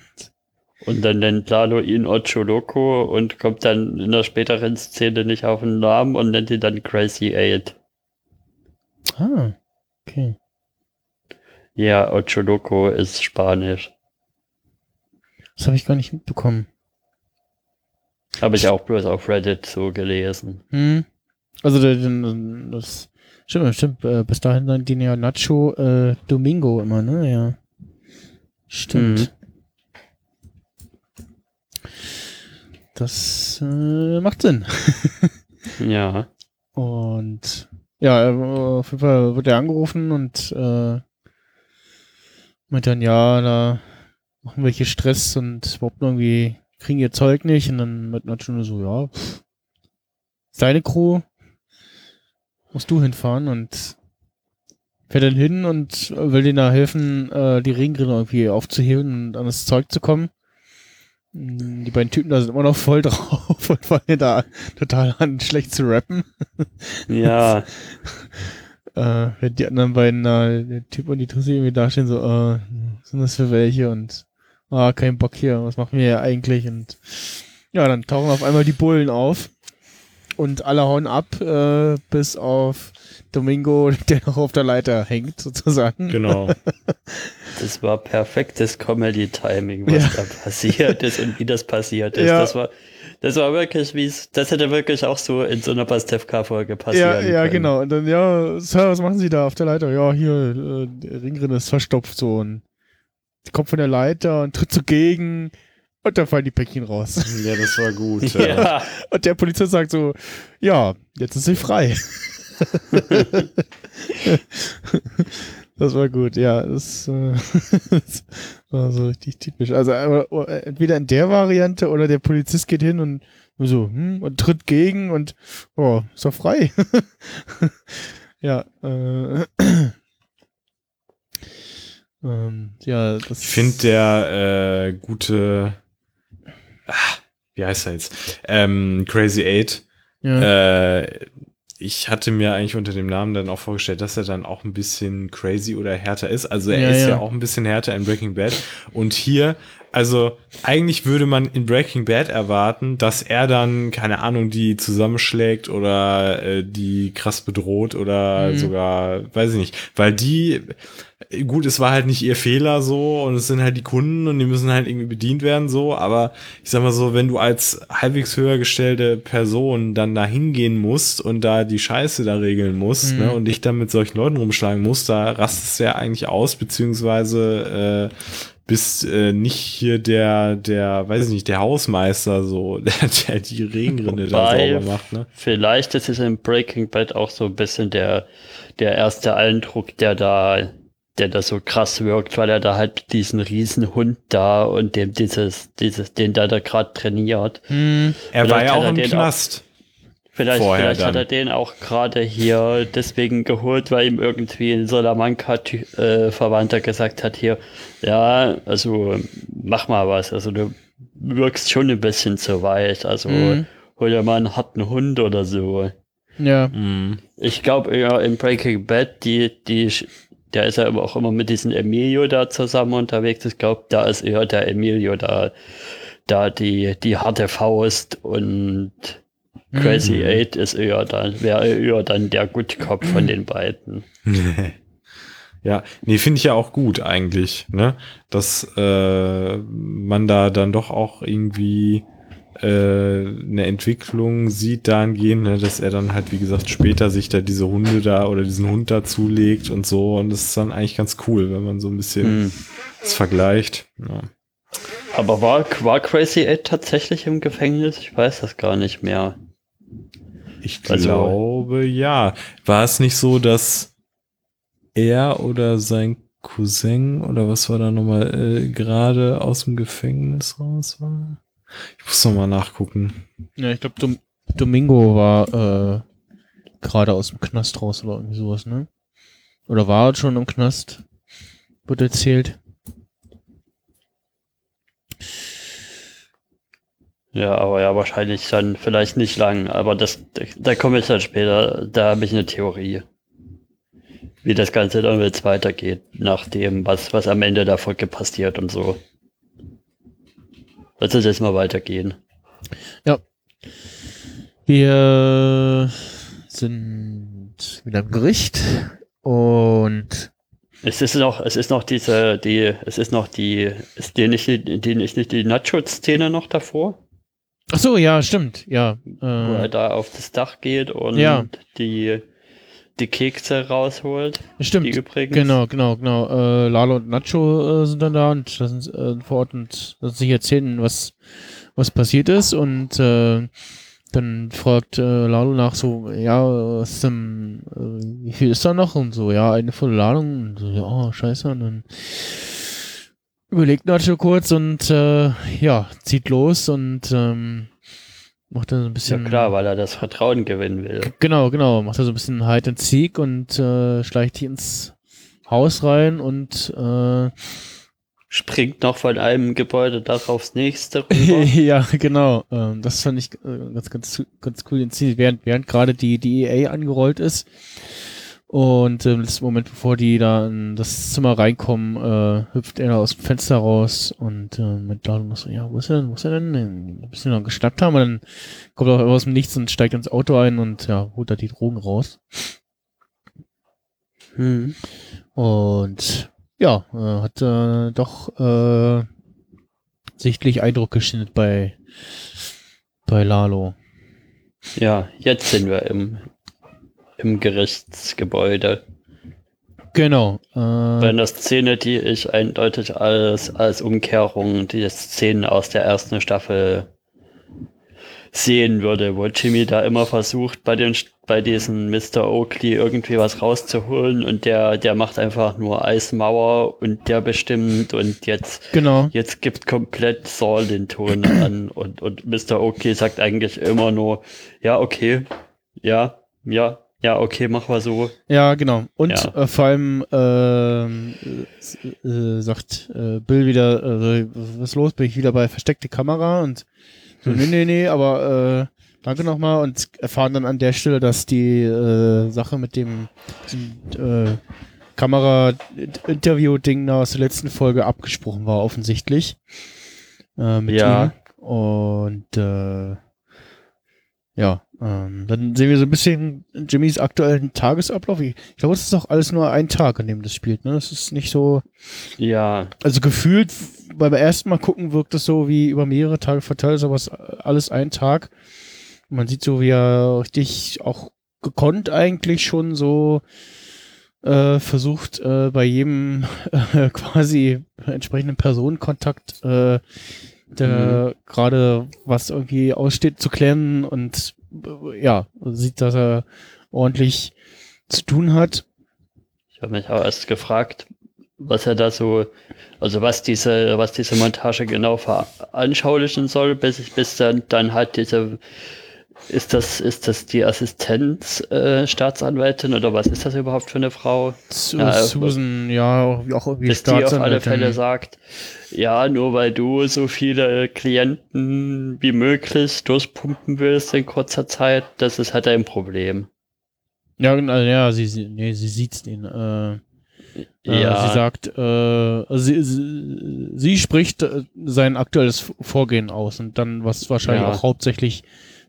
Und dann nennt Lalo ihn Ocho Loco und kommt dann in der späteren Szene nicht auf den Namen und nennt ihn dann Crazy Eight. Ah, okay. Ja, Ocho Loco ist Spanisch. Das habe ich gar nicht mitbekommen. Habe ich auch bloß auf Reddit so gelesen. Hm. Also das stimmt, stimmt. Äh, bis dahin die ihn ja Nacho äh, Domingo immer, ne? Ja. Stimmt. Mhm. Das äh, macht Sinn. Ja. Und ja, äh, auf jeden Fall wird er angerufen und äh, meint dann, ja, da machen welche Stress und überhaupt irgendwie kriegen ihr Zeug nicht. Und dann meint Nacho nur so, ja, pff, seine Crew, musst du hinfahren und fährt dann hin und will denen da helfen, äh, die Regenrinne irgendwie aufzuheben und an das Zeug zu kommen. Die beiden Typen da sind immer noch voll drauf und fangen da total an, schlecht zu rappen. Ja, Äh, wenn die anderen beiden da, der Typ und die Tussi irgendwie dastehen, so, äh, was sind das für welche und, ah, kein Bock hier, was machen wir hier eigentlich? Und ja, dann tauchen auf einmal die Bullen auf und alle hauen ab, äh, bis auf Domingo, der noch auf der Leiter hängt, sozusagen. Genau. das war perfektes Comedy-Timing, was Ja. da passiert ist und wie das passiert ist. Ja. Das war, das war wirklich, wie es, das hätte wirklich auch so in so einer Pastewka-Folge Ja, passieren ja, können. genau. Und dann, ja, Sir, was machen Sie da auf der Leiter? Ja, hier, äh, der Ringrinne ist verstopft so und kommt von der Leiter und tritt zugegen und dann fallen die Päckchen raus. ja, das war gut. Ja. Ja, Und der Polizist sagt so, ja, jetzt ist sie frei. das war gut, ja. Das, äh, das war so richtig typisch. Also äh, entweder in der Variante oder der Polizist geht hin und so, hm, und tritt gegen und oh, ist doch frei. ja, äh, ähm, ja, das Ich finde der äh, gute, ah, wie heißt er jetzt? Ähm, Crazy Eight. ja, Äh, ich hatte mir eigentlich unter dem Namen dann auch vorgestellt, dass er dann auch ein bisschen crazy oder härter ist. Also er Ja, ist ja. ja. auch ein bisschen härter in Breaking Bad. Und hier, also eigentlich würde man in Breaking Bad erwarten, dass er dann, keine Ahnung, die zusammenschlägt oder äh, die krass bedroht oder Mhm. sogar, weiß ich nicht. Weil die, gut, es war halt nicht ihr Fehler so und es sind halt die Kunden und die müssen halt irgendwie bedient werden so, aber ich sag mal so, wenn du als halbwegs höher gestellte Person dann da hingehen musst und da die Scheiße da regeln musst, Mhm. ne, und dich dann mit solchen Leuten rumschlagen musst, da rastest du ja eigentlich aus, beziehungsweise äh, bist äh, nicht hier der, der, weiß ich nicht, der Hausmeister so, der, der die Regenrinne da sauber macht, ne? vielleicht ist es in Breaking Bad auch so ein bisschen der, der erste Eindruck, der da, der da so krass wirkt, weil er da halt diesen riesen Hund da und dem dieses, dieses, den da da gerade trainiert. hm, Er war Vielleicht ja hat auch im den auch- Knast. Vielleicht, vielleicht hat er den auch gerade hier deswegen geholt, weil ihm irgendwie ein Salamanca-Verwandter gesagt hat, hier, ja, also mach mal was. Also du wirkst schon ein bisschen zu weit. Also Mhm. hol dir mal einen harten Hund oder so. ja, Mhm. Ich glaube eher in Breaking Bad, die, die, der ist ja aber auch immer mit diesem Emilio da zusammen unterwegs. Ich glaube, da ist eher der Emilio da, da die, die harte Faust und Crazy Eight ist eher dann, wäre eher dann der Good Cop von den beiden. Ja, nee, finde ich ja auch gut eigentlich, ne? Dass äh, man da dann doch auch irgendwie eine Entwicklung sieht dahingehend, ne, dass er dann halt, wie gesagt, später sich da diese Hunde da oder diesen Hund da zulegt und so. Und das ist dann eigentlich ganz cool, wenn man so ein bisschen Hm. das vergleicht. Ja. Aber war, war Crazy Eight tatsächlich im Gefängnis? Ich weiß das gar nicht mehr. Ich Also- glaube, ja. War es nicht so, dass er oder sein Cousin oder was war da nochmal äh, gerade aus dem Gefängnis raus war? Ich muss nochmal nachgucken. Ja, ich glaube, Dom Domingo war äh, gerade aus dem Knast raus oder irgendwie sowas, ne? Oder war er schon im Knast? Wird erzählt. Ja, aber ja, wahrscheinlich dann vielleicht nicht lang, aber das, da komme ich dann später, da habe ich eine Theorie. Wie das Ganze dann jetzt weitergeht, nach dem, was, was am Ende der Folge passiert und so. Lass uns jetzt mal weitergehen. Wir sind wieder im Gericht und Es ist noch, es ist noch diese, die, es ist noch die, ist die nicht, die, nicht, nicht die Nacho-Szene noch davor, ach so, ja, stimmt, ja. wo er Äh, da auf das Dach geht und Ja. die, die Kekse rausholt, stimmt. die übrigens. Genau, genau, genau. Äh, Lalo und Nacho äh, sind dann da und das sind äh, vor Ort und lassen sich erzählen, was, was passiert ist. Und äh, dann fragt äh, Lalo nach so, ja, was ist denn, äh, wie viel ist da noch? Und so, ja, eine volle Ladung. Und so, ja, oh, scheiße. Und dann überlegt Nacho kurz und äh, ja, zieht los und ähm, macht dann so ein Ja bisschen. klar, weil er das Vertrauen gewinnen will. Genau, genau. Macht er so ein bisschen Hide and Seek und äh, schleicht die ins Haus rein und äh, springt noch von einem Gebäude darauf aufs nächste rüber. ja, genau. Ähm, das fand ich äh, ganz, ganz, ganz cool inszeniert, während, während gerade die, die EA angerollt ist. Und im letzten Moment, bevor die da in das Zimmer reinkommen, äh, hüpft er aus dem Fenster raus und äh, mit Ladung so, ja, wo ist er denn, wo ist er denn? Ein bisschen noch geschnappt haben und dann kommt er aus dem Nichts und steigt ins Auto ein und ja, holt da die Drogen raus. Hm. Und ja, äh, hat äh, doch äh, sichtlich Eindruck geschindet bei, bei Lalo. Ja, jetzt sind wir im, im Gerichtsgebäude. Genau. Äh, Bei einer Szene, die ich eindeutig als, als Umkehrung die Szenen aus der ersten Staffel sehen würde, wo Jimmy da immer versucht, bei den bei diesem Mr. Oakley irgendwie was rauszuholen und der, der macht einfach nur Eismauer und der bestimmt und jetzt, genau. jetzt gibt komplett Saul den Ton an und, und Mr. Oakley sagt eigentlich immer nur, ja, okay, ja, ja, ja, okay, mach mal so. Ja, genau. Und Ja. Äh, vor allem ähm, äh, äh, sagt äh, Bill wieder, äh, was ist los? Bin ich wieder bei versteckte Kamera und so, nee, nee, nee, aber äh, danke nochmal und erfahren dann an der Stelle, dass die äh, Sache mit dem, äh, Kamera-Interview-Ding aus der letzten Folge abgesprochen war, offensichtlich. Äh, mit Ja. ihm. Und äh, ja, ähm, dann sehen wir so ein bisschen Jimmys aktuellen Tagesablauf. Ich, ich glaube, es ist auch alles nur ein Tag, an dem das spielt. Ne? Das ist nicht so, Ja, also gefühlt beim ersten Mal gucken wirkt es so wie über mehrere Tage verteilt, ist aber es ist alles ein Tag. Man sieht so, wie er richtig auch gekonnt eigentlich schon so äh, versucht, äh, bei jedem äh, quasi entsprechenden Personenkontakt, äh, der gerade was irgendwie aussteht, zu klären und ja, sieht, dass er ordentlich zu tun hat. ich habe mich auch erst gefragt, was er da so, also was diese, was diese Montage genau veranschaulichen soll, bis ich bis dann, dann halt diese, ist das, ist das die Assistenz äh, Staatsanwältin oder was ist das überhaupt für eine Frau? Su Ja, Susan, ja, auch, irgendwie Bis die auf alle Staatsanwältin. Fälle sagt, ja, nur weil du so viele Klienten wie möglich durchpumpen willst in kurzer Zeit, das ist halt ein Problem. Ja, genau, ja, sie, sie, nee, sie sieht's den. Äh, äh, Ja. Sie sagt, äh, also sie, sie, sie spricht äh, sein aktuelles Vorgehen aus und dann, was wahrscheinlich Ja. auch hauptsächlich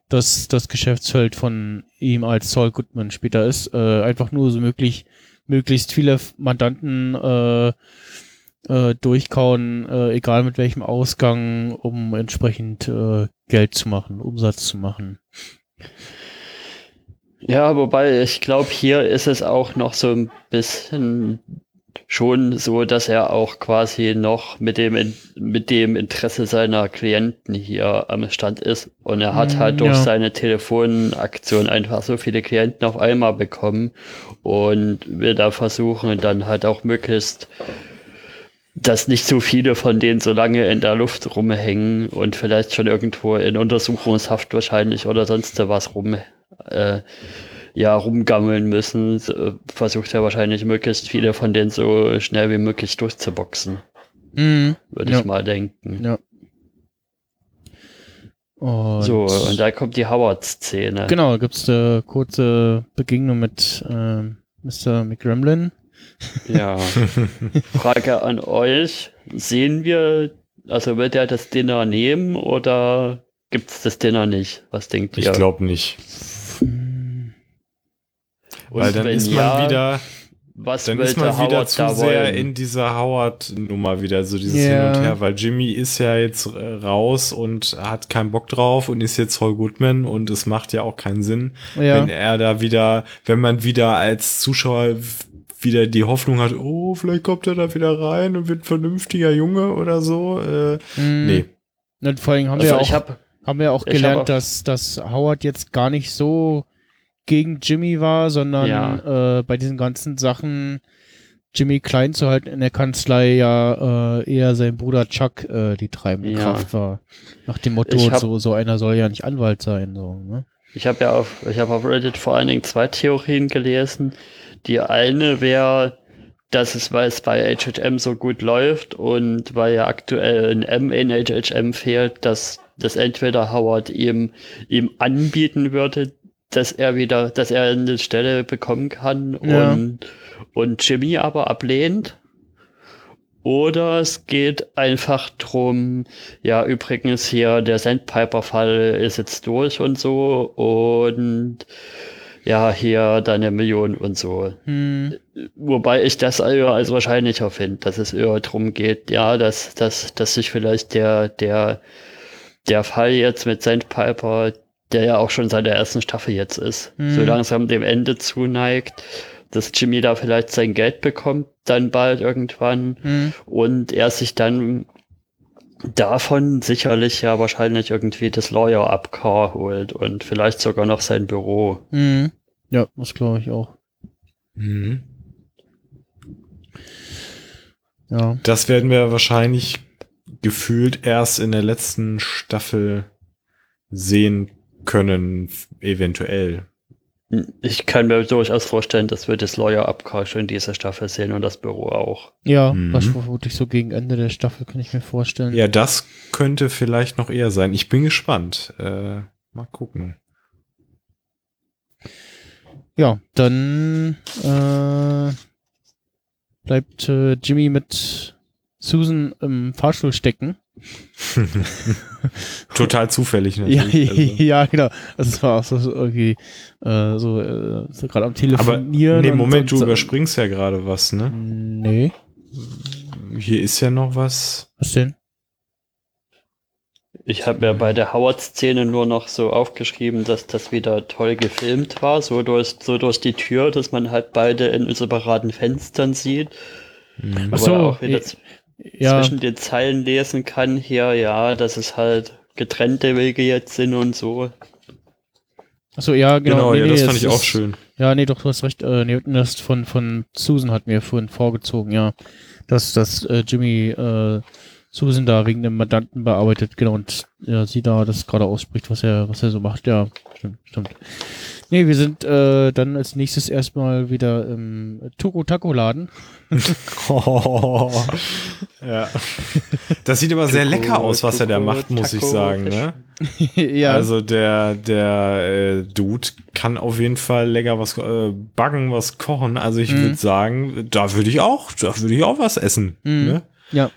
das, das Geschäftsfeld von ihm als Saul Goodman später ist, äh, einfach nur so möglich, möglichst viele Mandanten äh, äh, durchkauen, äh, egal mit welchem Ausgang, um entsprechend äh, Geld zu machen, Umsatz zu machen. Ja, wobei ich glaube, hier ist es auch noch so ein bisschen schon so, dass er auch quasi noch mit dem, mit dem Interesse seiner Klienten hier am Stand ist. Und er hat Mm, halt durch ja. seine Telefonaktion einfach so viele Klienten auf einmal bekommen und will da versuchen, dann halt auch möglichst dass nicht so viele von denen so lange in der Luft rumhängen und vielleicht schon irgendwo in Untersuchungshaft wahrscheinlich oder sonst was rum, äh, ja, rumgammeln müssen, äh, versucht er wahrscheinlich möglichst viele von denen so schnell wie möglich durchzuboxen, Mhm. würde Ja. ich mal denken. Ja. Und So, und da kommt die Howard-Szene. Genau, da gibt's eine kurze Begegnung mit ähm, Mr. McGremlin. Ja. Frage an euch. Sehen wir, also wird er das Dinner nehmen oder gibt's das Dinner nicht? Was denkt Ich ihr? glaube nicht. Und Weil dann ist man ja, wieder, was dann ist man wieder Howard zu sehr wollen? in dieser Howard-Nummer wieder, so dieses Ja. Hin und Her, weil Jimmy ist ja jetzt äh, raus und hat keinen Bock drauf und ist jetzt Saul Goodman und es macht ja auch keinen Sinn, Ja, wenn er da wieder, wenn man wieder als Zuschauer wieder die Hoffnung hat, oh, vielleicht kommt er da wieder rein und wird ein vernünftiger Junge oder so. Äh, mm, nee. Und vor allem haben Also wir auch, habe haben wir auch gelernt, hab auch- dass, dass Howard jetzt gar nicht so gegen Jimmy war, sondern äh, bei diesen ganzen Sachen Jimmy klein zu halten in der Kanzlei ja äh, eher sein Bruder Chuck äh, die treibende Ja. Kraft war. Nach dem Motto, hab- so, so einer soll ja nicht Anwalt sein. So, ne? Ich habe ja auf, ich habe auf Reddit vor allen Dingen zwei Theorien gelesen. Die eine wäre, das ist, weil es bei HHM so gut läuft und weil ja aktuell ein M in HHM fehlt, dass das entweder Howard ihm, ihm anbieten würde, dass er wieder, dass er eine Stelle bekommen kann Ja. und, und Jimmy aber ablehnt. Oder es geht einfach drum, ja, übrigens hier, der Sandpiper-Fall ist jetzt durch und so und ja, hier deine Million und so. Hm. Wobei ich das eher als wahrscheinlicher finde, dass es eher darum geht, ja, dass, dass, dass sich vielleicht der, der, der Fall jetzt mit Sandpiper, der ja auch schon seit der ersten Staffel jetzt ist, Mhm. so langsam dem Ende zuneigt, dass Jimmy da vielleicht sein Geld bekommt, dann bald irgendwann, Hm. und er sich dann davon sicherlich ja wahrscheinlich irgendwie das Lawyer Up Car holt und vielleicht sogar noch sein Büro. Hm. Ja, das glaube ich auch. Mhm. Ja. Das werden wir wahrscheinlich gefühlt erst in der letzten Staffel sehen können, eventuell. Ich kann mir durchaus vorstellen, dass wir das Lawyer schon in dieser Staffel sehen und das Büro auch. Ja, Mhm. was vermutlich so gegen Ende der Staffel kann ich mir vorstellen. Ja, das könnte vielleicht noch eher sein. Ich bin gespannt. Äh, mal gucken. Ja, dann äh, bleibt äh, Jimmy mit Susan im Fahrstuhl stecken. Total zufällig Ja, natürlich. also. ja, genau. Also es war auch so, irgendwie äh, so, äh, so gerade am Aber Telefonieren. nee, und- Moment, und, du überspringst ja gerade was, ne? Nee, Hier ist ja noch was. was denn? Ich habe mir bei der Howard-Szene nur noch so aufgeschrieben, dass das wieder toll gefilmt war, so durch, so durch die Tür, dass man halt beide in separaten Fenstern sieht. Mhm. Aber so, Ja, zwischen den Zeilen lesen kann hier, ja, dass es halt getrennte Wege jetzt sind und so. achso, ja, genau. Genau, nee, ja, nee, das fand ich auch ist- schön. Ja, nee, doch, du hast recht. Äh, Newton, das von, von Susan hat mir vorhin vorgezogen, ja. Dass, dass äh, Jimmy äh, Susan da wegen dem Mandanten bearbeitet, genau, und ja, sie da das gerade ausspricht, was er, was er so macht. Ja, stimmt, stimmt. Nee, wir sind äh, dann als nächstes erstmal wieder im Toko Taco Laden. ja. Das sieht aber sehr lecker aus, was er da macht, muss ich sagen. Ne? ja, Also der, der äh, Dude kann auf jeden Fall lecker was äh, backen, was kochen. Also ich Mhm. würde sagen, da würde ich auch, da würde ich auch was essen. Mhm. Ne? ja,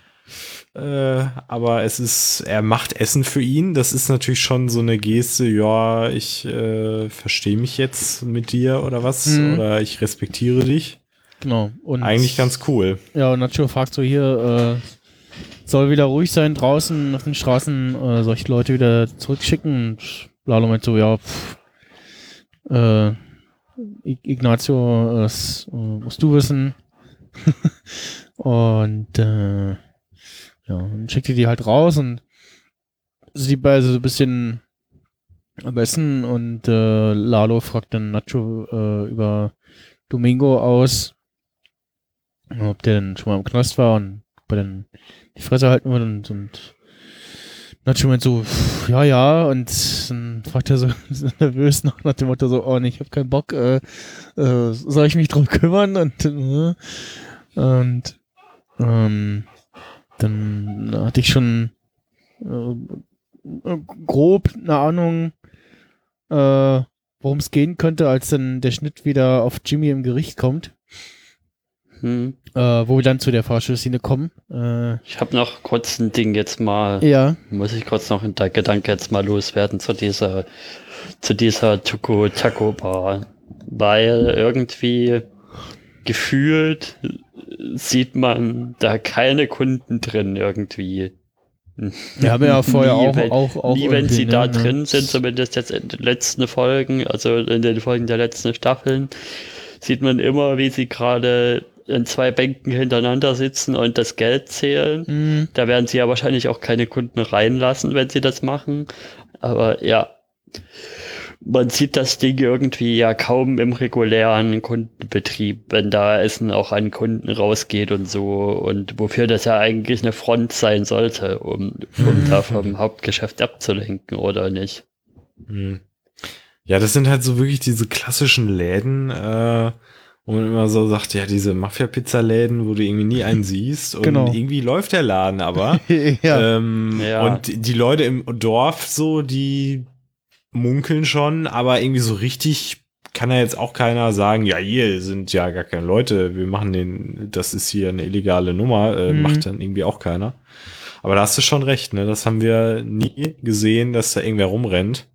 Äh, aber es ist, er macht Essen für ihn. Das ist natürlich schon so eine Geste, ja, ich äh, verstehe mich jetzt mit dir oder was. Mhm. Oder ich respektiere dich. genau. Und Eigentlich ganz cool. Ja, und Nacho fragt so hier, äh, soll wieder ruhig sein draußen auf den Straßen, äh, soll ich Leute wieder zurückschicken? Und Lalo meint so, ja, pff, äh, I- Ignazio, äh, das äh, musst du wissen. und äh, ja, dann schickt ihr die halt raus und sind die beide so ein bisschen am Essen und äh, Lalo fragt dann Nacho äh, über Domingo aus, ob der denn schon mal im Knast war und ob er dann die Fresse halten würde und, und Nacho meint so, pff, ja, ja, und dann fragt er so, so nervös nach, nach dem Motto so, oh nee, ich hab keinen Bock, äh, äh, soll ich mich drum kümmern? Und, äh, und ähm, dann hatte ich schon äh, grob eine Ahnung, äh, worum es gehen könnte, als dann der Schnitt wieder auf Jimmy im Gericht kommt, Hm. äh, wo wir dann zu der Fahrstuhlszene kommen. Äh, Ich habe noch kurz ein Ding jetzt mal, ja, muss ich kurz noch einen Gedanke jetzt mal loswerden zu dieser, zu dieser Tuko Taco Bar. Weil irgendwie gefühlt sieht man da keine Kunden drin irgendwie. wir haben ja vorher Nie, auch, wenn- auch, auch Nie, wenn sie da ne, drin ne? sind, zumindest jetzt in den letzten Folgen, also in den Folgen der letzten Staffeln, sieht man immer, wie sie gerade in zwei Bänken hintereinander sitzen und das Geld zählen. Mhm. Da werden sie ja wahrscheinlich auch keine Kunden reinlassen, wenn sie das machen. Aber ja, man sieht das Ding irgendwie ja kaum im regulären Kundenbetrieb, wenn da Essen auch an Kunden rausgeht und so. Und wofür das ja eigentlich eine Front sein sollte, um, um Mhm. da vom Hauptgeschäft abzulenken, oder nicht? Hm. Ja, das sind halt so wirklich diese klassischen Läden, äh, wo man immer so sagt, ja, diese Mafia-Pizzaläden, wo du irgendwie nie einen siehst und Genau. irgendwie läuft der Laden aber. ja. Ähm, Ja. Und die Leute im Dorf so, die munkeln schon, aber irgendwie so richtig kann ja jetzt auch keiner sagen, ja, hier sind ja gar keine Leute, wir machen den, das ist hier eine illegale Nummer, äh, Mhm. macht dann irgendwie auch keiner. Aber da hast du schon recht, ne? Das haben wir nie gesehen, dass da irgendwer rumrennt.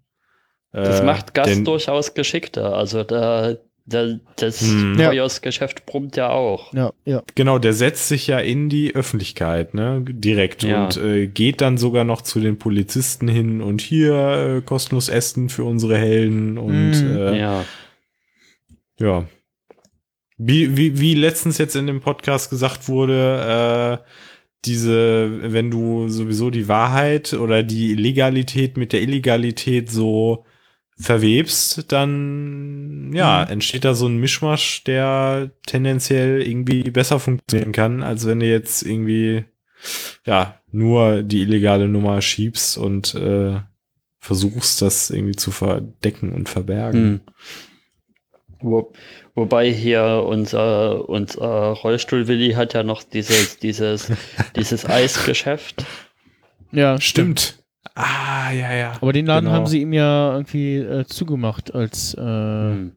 Das Äh, macht Gast durchaus geschickter. Also da, da das Hm. Ja. Feuersgeschäft brummt ja auch. ja, ja. Genau, der setzt sich ja in die Öffentlichkeit, ne, direkt Ja. und äh, geht dann sogar noch zu den Polizisten hin und hier äh, kostenlos Essen für unsere Helden und Mhm. äh, Ja. ja. Wie, wie, wie letztens jetzt in dem Podcast gesagt wurde, äh, diese, wenn du sowieso die Wahrheit oder die Legalität mit der Illegalität so verwebst, dann ja, Mhm. entsteht da so ein Mischmasch, der tendenziell irgendwie besser funktionieren kann, als wenn du jetzt irgendwie ja nur die illegale Nummer schiebst und äh, versuchst, das irgendwie zu verdecken und verbergen. Hm. Wo, wobei hier unser, unser Rollstuhl-Willi hat ja noch dieses, dieses, dieses Eisgeschäft. Ja, Stimmt. Ah, ja, ja. Aber den Laden Genau. haben sie ihm ja irgendwie äh, zugemacht als, äh, Hm.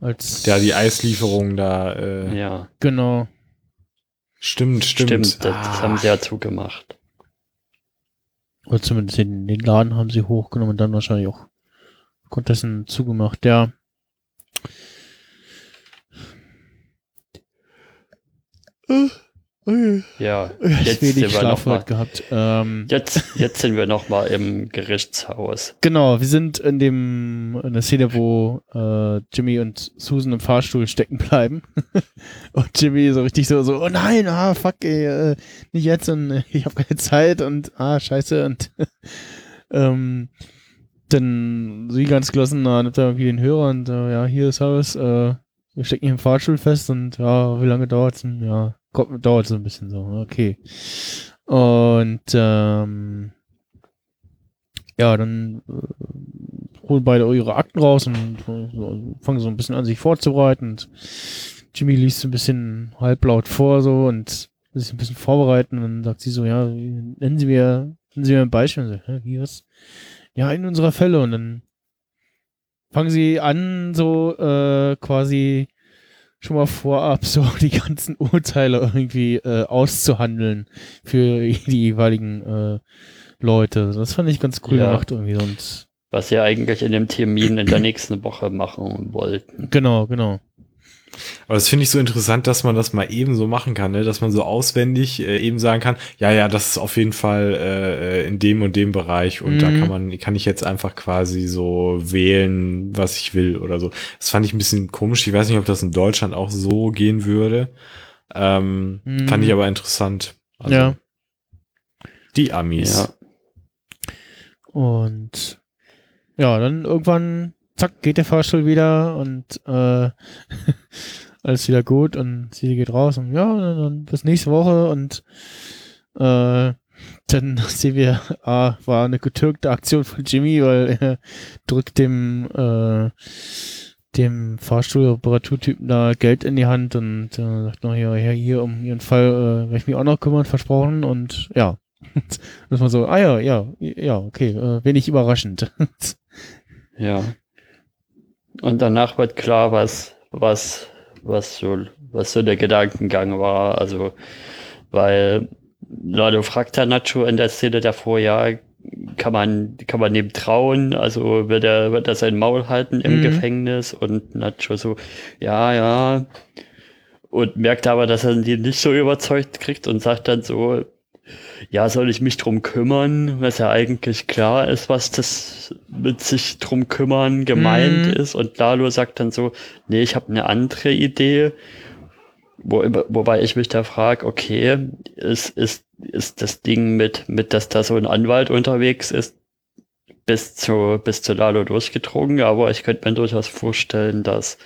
als Ja, die Eislieferung da. Äh, Ja, Genau. Stimmt, stimmt. stimmt, das, das haben sie ja zugemacht. Oder zumindest den, den Laden haben sie hochgenommen und dann wahrscheinlich auch aufgrund dessen zugemacht. Ja. Ja, Ich jetzt wenig sind wir Schlaf noch mal, heute gehabt. Ähm, jetzt, jetzt sind wir noch mal im Gerichtshaus. Genau, wir sind in dem in der Szene, wo äh, Jimmy und Susan im Fahrstuhl stecken bleiben. und Jimmy so richtig so, so, oh nein, ah, fuck, ey, äh, nicht jetzt und äh, ich habe keine Zeit und ah, scheiße. Und ähm, dann sie ganz gelassen, na, nimmt er irgendwie den Hörer und äh, ja, hier ist alles, äh, wir stecken hier im Fahrstuhl fest und ja, wie lange dauert's denn? Ja, dauert so ein bisschen so, okay. Und ähm, ja, dann äh, holen beide ihre Akten raus und äh, fangen so ein bisschen an, sich vorzubereiten. Und Jimmy liest so ein bisschen halblaut vor so und sich ein bisschen vorbereiten. Und dann sagt sie so, ja, nennen Sie mir, nennen Sie mir ein Beispiel. Und so, wie was? Ja, in unserer Fälle. Und dann fangen sie an, so äh, quasi schon mal vorab so die ganzen Urteile irgendwie äh, auszuhandeln für die jeweiligen äh, Leute. Das fand ich ganz cool Ja. gemacht irgendwie. Und Was sie eigentlich in dem Termin in der nächsten Woche machen wollten. genau, genau. Aber das finde ich so interessant, dass man das mal eben so machen kann, ne? dass man so auswendig äh, eben sagen kann, ja, ja, das ist auf jeden Fall äh, in dem und dem Bereich und da Mhm. kann man, kann ich jetzt einfach quasi so wählen, was ich will oder so. Das fand ich ein bisschen komisch. Ich weiß nicht, ob das in Deutschland auch so gehen würde. Ähm, Mhm. Fand ich aber interessant. Also, Ja. Die Amis. Ja. Und ja, dann irgendwann, zack, geht der Fahrstuhl wieder und äh, alles wieder gut und sie geht raus und ja, dann, dann bis nächste Woche und äh, dann sehen wir, ah, war eine getürkte Aktion von Jimmy, weil er drückt dem äh, dem Fahrstuhlreparaturtypen da Geld in die Hand und äh, sagt noch hier, ja, hier um ihren Fall äh, werde ich mich auch noch kümmern, versprochen und ja. Das war so, ah ja, ja, ja, okay, äh, wenig überraschend. Ja. Und danach wird klar, was, was, was so, was so der Gedankengang war. Also, weil Lado fragt ja Nacho in der Szene davor, ja, kann man, kann man dem trauen? Also wird er, wird er sein Maul halten im Mhm. Gefängnis? Und Nacho so, ja, ja. Und merkt aber, dass er ihn nicht so überzeugt kriegt und sagt dann so, ja, soll ich mich drum kümmern, was ja eigentlich klar ist, was das mit sich drum kümmern gemeint Mhm. ist. Und Lalo sagt dann so, nee, ich habe eine andere Idee. Wo, wobei ich mich da frage, okay, ist, ist, ist das Ding mit, mit, dass da so ein Anwalt unterwegs ist, bis zu, bis zu Lalo durchgedrungen, aber ich könnte mir durchaus vorstellen, dass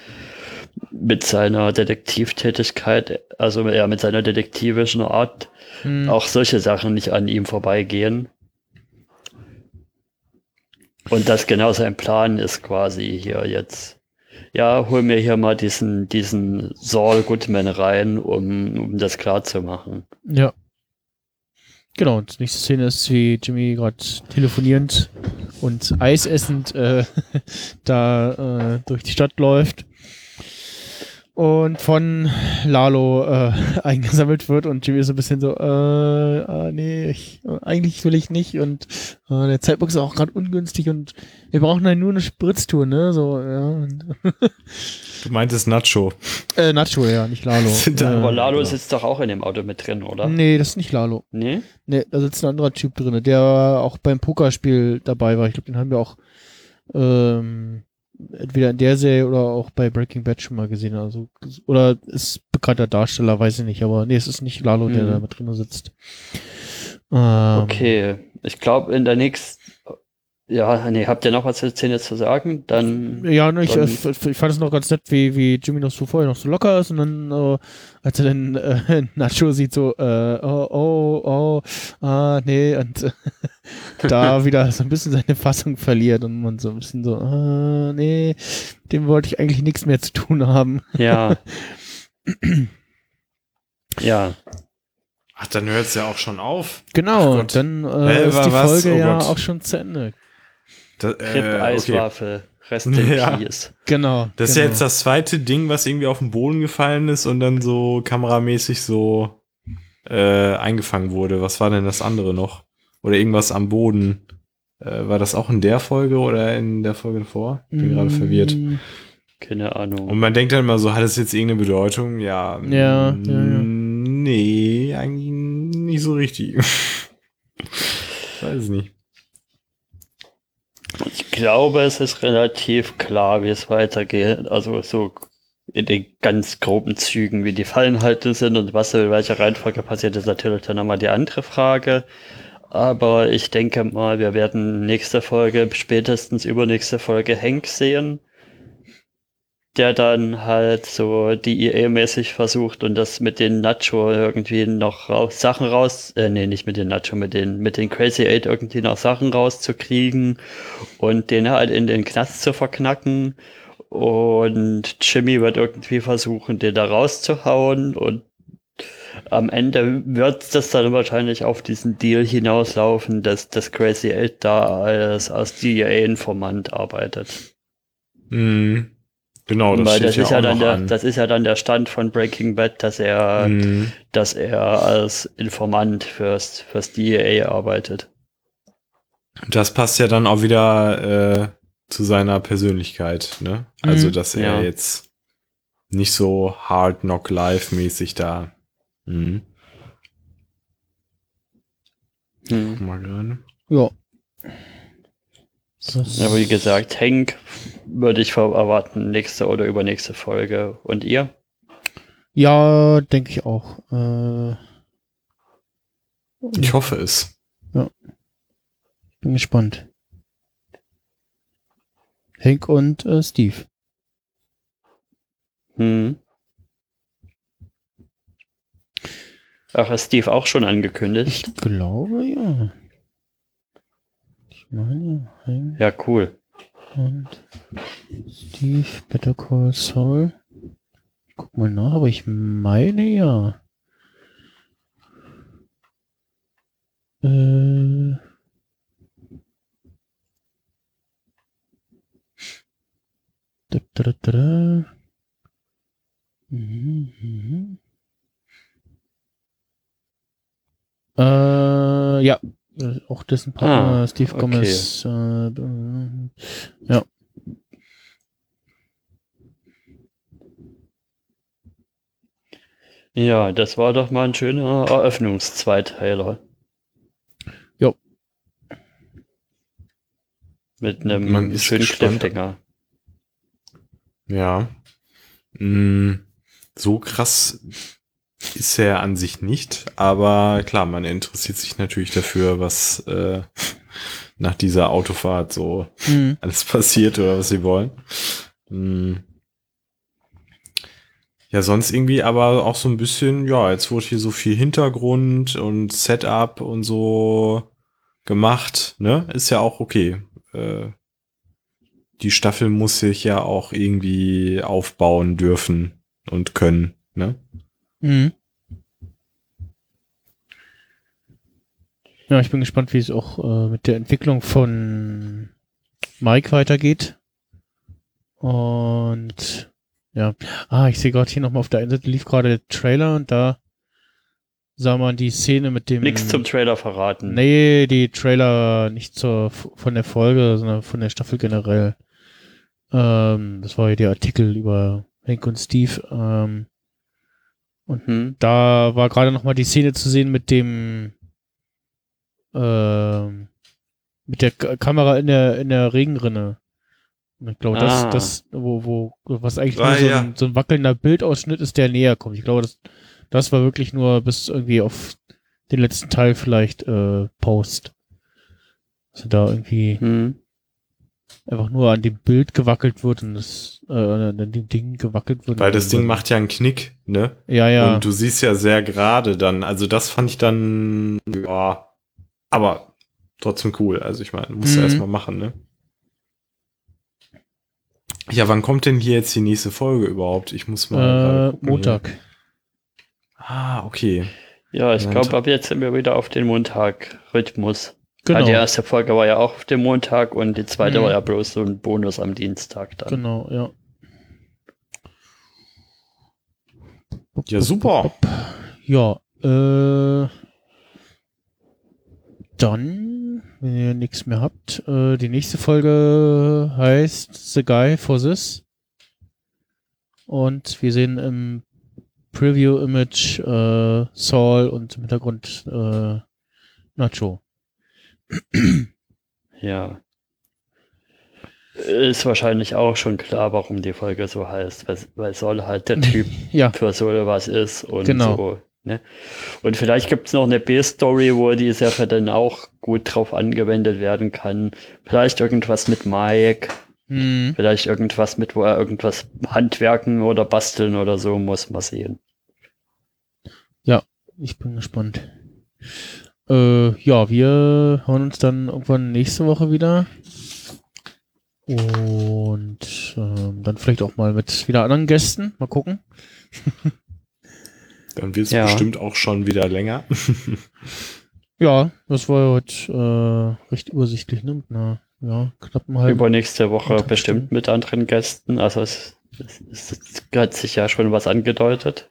mit seiner Detektivtätigkeit, also ja, mit seiner detektivischen Art, Hm. auch solche Sachen nicht an ihm vorbeigehen. Und das genau sein Plan ist quasi hier jetzt ja, hol mir hier mal diesen, diesen Saul Goodman rein, um, um das klar zu machen. Ja. Genau, und die nächste Szene ist, wie Jimmy gerade telefonierend und Eis essend äh, da äh, durch die Stadt läuft und von Lalo äh, eingesammelt wird und Jimmy ist so ein bisschen so, äh, äh nee, ich, eigentlich will ich nicht und äh, der Zeitpunkt ist auch gerade ungünstig und wir brauchen dann nur eine Spritztour, ne, so, ja. Du meintest Nacho. äh, Nacho, ja, nicht Lalo. Da- äh, Aber Lalo genau. sitzt doch auch in dem Auto mit drin, oder? Nee, das ist nicht Lalo. Nee? Nee, da sitzt ein anderer Typ drin, der auch beim Pokerspiel dabei war. Ich glaube, den haben wir auch ähm, entweder in der Serie oder auch bei Breaking Bad schon mal gesehen. Also, oder ist bekannter Darsteller, weiß ich nicht, aber nee, es ist nicht Lalo, der Mhm. da mit drin sitzt. Ähm, Okay. Ich glaube, in der nächsten. Ja, nee, habt ihr noch was zur Szene zu sagen? Dann. Ja, ne, ich, Dann- ich fand es noch ganz nett, wie, wie Jimmy noch so vorher noch so locker ist und dann, äh, als er dann äh, Nacho sieht, so, äh, oh, oh, oh, ah, nee, und äh, da wieder so ein bisschen seine Fassung verliert und man so ein bisschen so, ah, nee, dem wollte ich eigentlich nichts mehr zu tun haben. Ja. ja. Ach, dann hört es ja auch schon auf. Genau, dann äh, ist die was? Folge Oh ja auch schon zu Ende. Rip äh, okay. Rest in Ja. Peace. Genau. Das ist genau. ja jetzt das zweite Ding, was irgendwie auf den Boden gefallen ist und dann so kameramäßig so äh, eingefangen wurde. Was war denn das andere noch? Oder irgendwas am Boden. Äh, war das auch in der Folge oder in der Folge davor? Bin gerade verwirrt. Mm, Keine Ahnung. Und man denkt dann immer so, hat es jetzt irgendeine Bedeutung? Ja. Ja, mm, ja, ja. Nee, eigentlich nicht so richtig. ich weiß es nicht. Ich glaube, es ist relativ klar, wie es weitergeht. Also so in den ganz groben Zügen, wie die Fallenhalte sind und was in welcher Reihenfolge passiert, ist natürlich dann nochmal die andere Frage. Aber ich denke mal, wir werden nächste Folge, spätestens übernächste Folge Hank sehen, der dann halt so DEA-mäßig versucht und das mit den Nacho irgendwie noch raus, Sachen raus, äh, nee, nicht mit den Nacho, mit den, mit den Crazy Eight irgendwie noch Sachen rauszukriegen und den halt in den Knast zu verknacken. Und Jimmy wird irgendwie versuchen, den da rauszuhauen und am Ende wird das dann wahrscheinlich auf diesen Deal hinauslaufen, dass das Crazy Eight da als, als DEA-Informant arbeitet. Mhm. Genau, das Weil steht das ja ist auch ja dann noch der, an. das ist ja dann der Stand von Breaking Bad, dass er, Mhm. dass er als Informant fürs, fürs DEA arbeitet. Das passt ja dann auch wieder äh, zu seiner Persönlichkeit, ne? Also, Mhm. dass er Ja. jetzt nicht so hard knock life mäßig da. Mhm. Hm. Guck mal gerade. Ja. Aber wie gesagt, Hank würde ich erwarten, nächste oder übernächste Folge. Und ihr? Ja, denke ich auch. Äh, Ich hoffe es. bin gespannt. Hank und äh, Steve. Hm. Ach, ist Steve auch schon angekündigt? Ich glaube, ja. Meine, Hank Ja, cool. und Steve, Better Call Saul. Ich guck mal nach, aber ich meine ja. Äh. Da, da, da, da. Mhm, mhm. Äh, ja, auch dessen Partner Ah, Steve okay. Gomez. Äh, äh, ja. Ja, das war doch mal ein schöner Eröffnungszweiteiler. Jo. Mit einem Man schönen. Cliffhanger. Ja. Mm, so krass ist er an sich nicht, aber klar, man interessiert sich natürlich dafür, was äh, nach dieser Autofahrt so Mhm. alles passiert oder was sie wollen. Mm. Ja, sonst irgendwie aber auch so ein bisschen, ja, jetzt wurde hier so viel Hintergrund und Setup und so gemacht, ne? Ist ja auch okay. Äh, die Staffel muss sich ja auch irgendwie aufbauen dürfen und können, ne? Mhm. Ja, ich bin gespannt, wie es auch äh, mit der Entwicklung von Mike weitergeht. Und ja, ah, ich sehe gerade hier nochmal auf der einen Seite lief gerade der Trailer und da sah man die Szene mit dem. Nichts zum Trailer verraten. Nee, die Trailer nicht zur, von der Folge, sondern von der Staffel generell. Ähm, das war ja der Artikel über Hank und Steve. Ähm, Mhm. da war gerade noch mal die Szene zu sehen mit dem ähm, mit der K Kamera in der in der Regenrinne. Und ich glaube, das, Ah. das, wo, wo, was eigentlich Ah, nur so, ja. ein, so ein wackelnder Bildausschnitt ist, der näher kommt. Ich glaube, das, das war wirklich nur bis irgendwie auf den letzten Teil vielleicht äh, Post. Also da irgendwie Mhm. Einfach nur an dem Bild gewackelt wird und das äh, an dem Ding gewackelt wird. Weil das Ding macht ja einen Knick, ne? ja ja Und du siehst ja sehr gerade dann. Also das fand ich dann, ja, aber trotzdem cool. Also ich meine, musst du Mhm. erstmal machen, ne? Ja, wann kommt denn hier jetzt die nächste Folge überhaupt? Ich muss mal. äh, gucken Montag. Hier. Ah, okay. Ja, ich glaube, ab jetzt sind wir wieder auf den Montag-Rhythmus. Genau. Ja, die erste Folge war ja auch auf dem Montag und die zweite Mhm. war ja bloß so ein Bonus am Dienstag dann. Genau, ja. Ja, super. Ja, äh, dann, wenn ihr nichts mehr habt, äh, die nächste Folge heißt The Guy for This. Und wir sehen im Preview-Image äh, Saul und im Hintergrund äh, Nacho. Ja. Ist wahrscheinlich auch schon klar, warum die Folge so heißt, weil, weil Sol halt der Typ Ja, für Sol was ist und Genau. so. Ne? Und vielleicht gibt es noch eine B-Story, wo die Sache dann auch gut drauf angewendet werden kann. Vielleicht irgendwas mit Mike, hm, vielleicht irgendwas mit, wo er irgendwas handwerken oder basteln oder so muss. Mal sehen. ich bin gespannt. Äh, ja, wir hören uns dann irgendwann nächste Woche wieder. Und ähm, dann vielleicht auch mal mit wieder anderen Gästen. Mal gucken. Dann wird es Ja. bestimmt auch schon wieder länger. Ja, das war ja heute äh, recht übersichtlich, ne? Mit einer ja, knappen halben. Übernächste Woche bestimmt Stunden. mit anderen Gästen. Also es, es, es, es hat sich ja schon was angedeutet.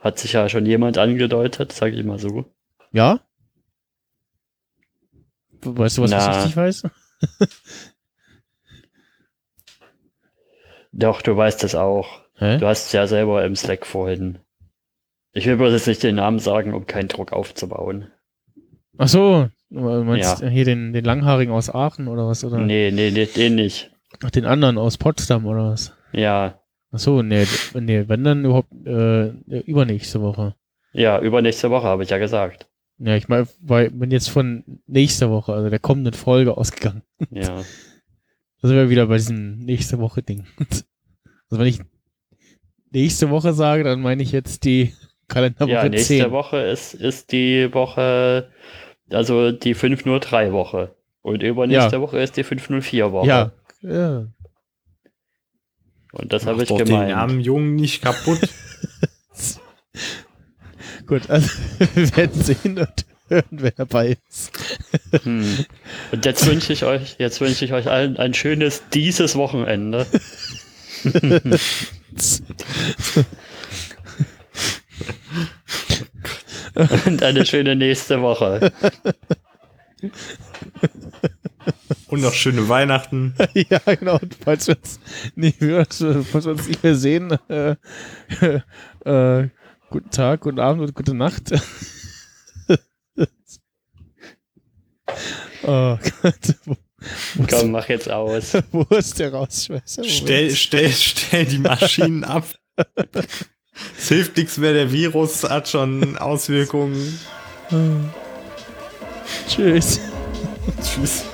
Hat sich ja schon jemand angedeutet, sage ich mal so. Ja? Weißt du, was, was ich nicht weiß? Doch, du weißt es auch. Hä? Du hast es ja selber im Slack vorhin. Ich will bloß jetzt nicht den Namen sagen, um keinen Druck aufzubauen. Ach so, meinst Ja. hier den, den Langhaarigen aus Aachen oder was? Oder? Nee, nee, nee, den nicht. Ach, den anderen aus Potsdam oder was? Ja, Ach so, nee, nee, wenn dann überhaupt äh, übernächste Woche. ja, übernächste Woche habe ich ja gesagt. Ja, ich meine, weil bin jetzt von nächster Woche, also der kommenden Folge ausgegangen. Ja. Da sind wir wieder bei diesem nächste Woche Ding. Also wenn ich nächste Woche sage, dann meine ich jetzt die Kalenderwoche Ja, nächste 10. Woche ist, ist die Woche, also die 503 Woche. Und übernächste Ja. Woche ist die 504 Woche. Ja, ja. Und das habe ich doch den gemeint. armen Jungen nicht kaputt. Gut, also wir werden sehen und hören, wer dabei ist. Hm. Und jetzt wünsche ich euch, jetzt wünsche ich euch allen ein schönes dieses Wochenende. Und eine schöne nächste Woche. Und noch schöne Weihnachten. ja, genau. Und falls wir uns nicht, mehr- falls wir uns nicht mehr sehen, äh, äh, guten Tag, guten Abend und gute Nacht. oh Gott. Wo, wo, ist, Komm, mach jetzt aus. wo ist der Rausschmeißer? Stell, stell, stell die Maschinen ab. Es hilft nichts mehr, der Virus hat schon Auswirkungen. Tschüss. Tschüss.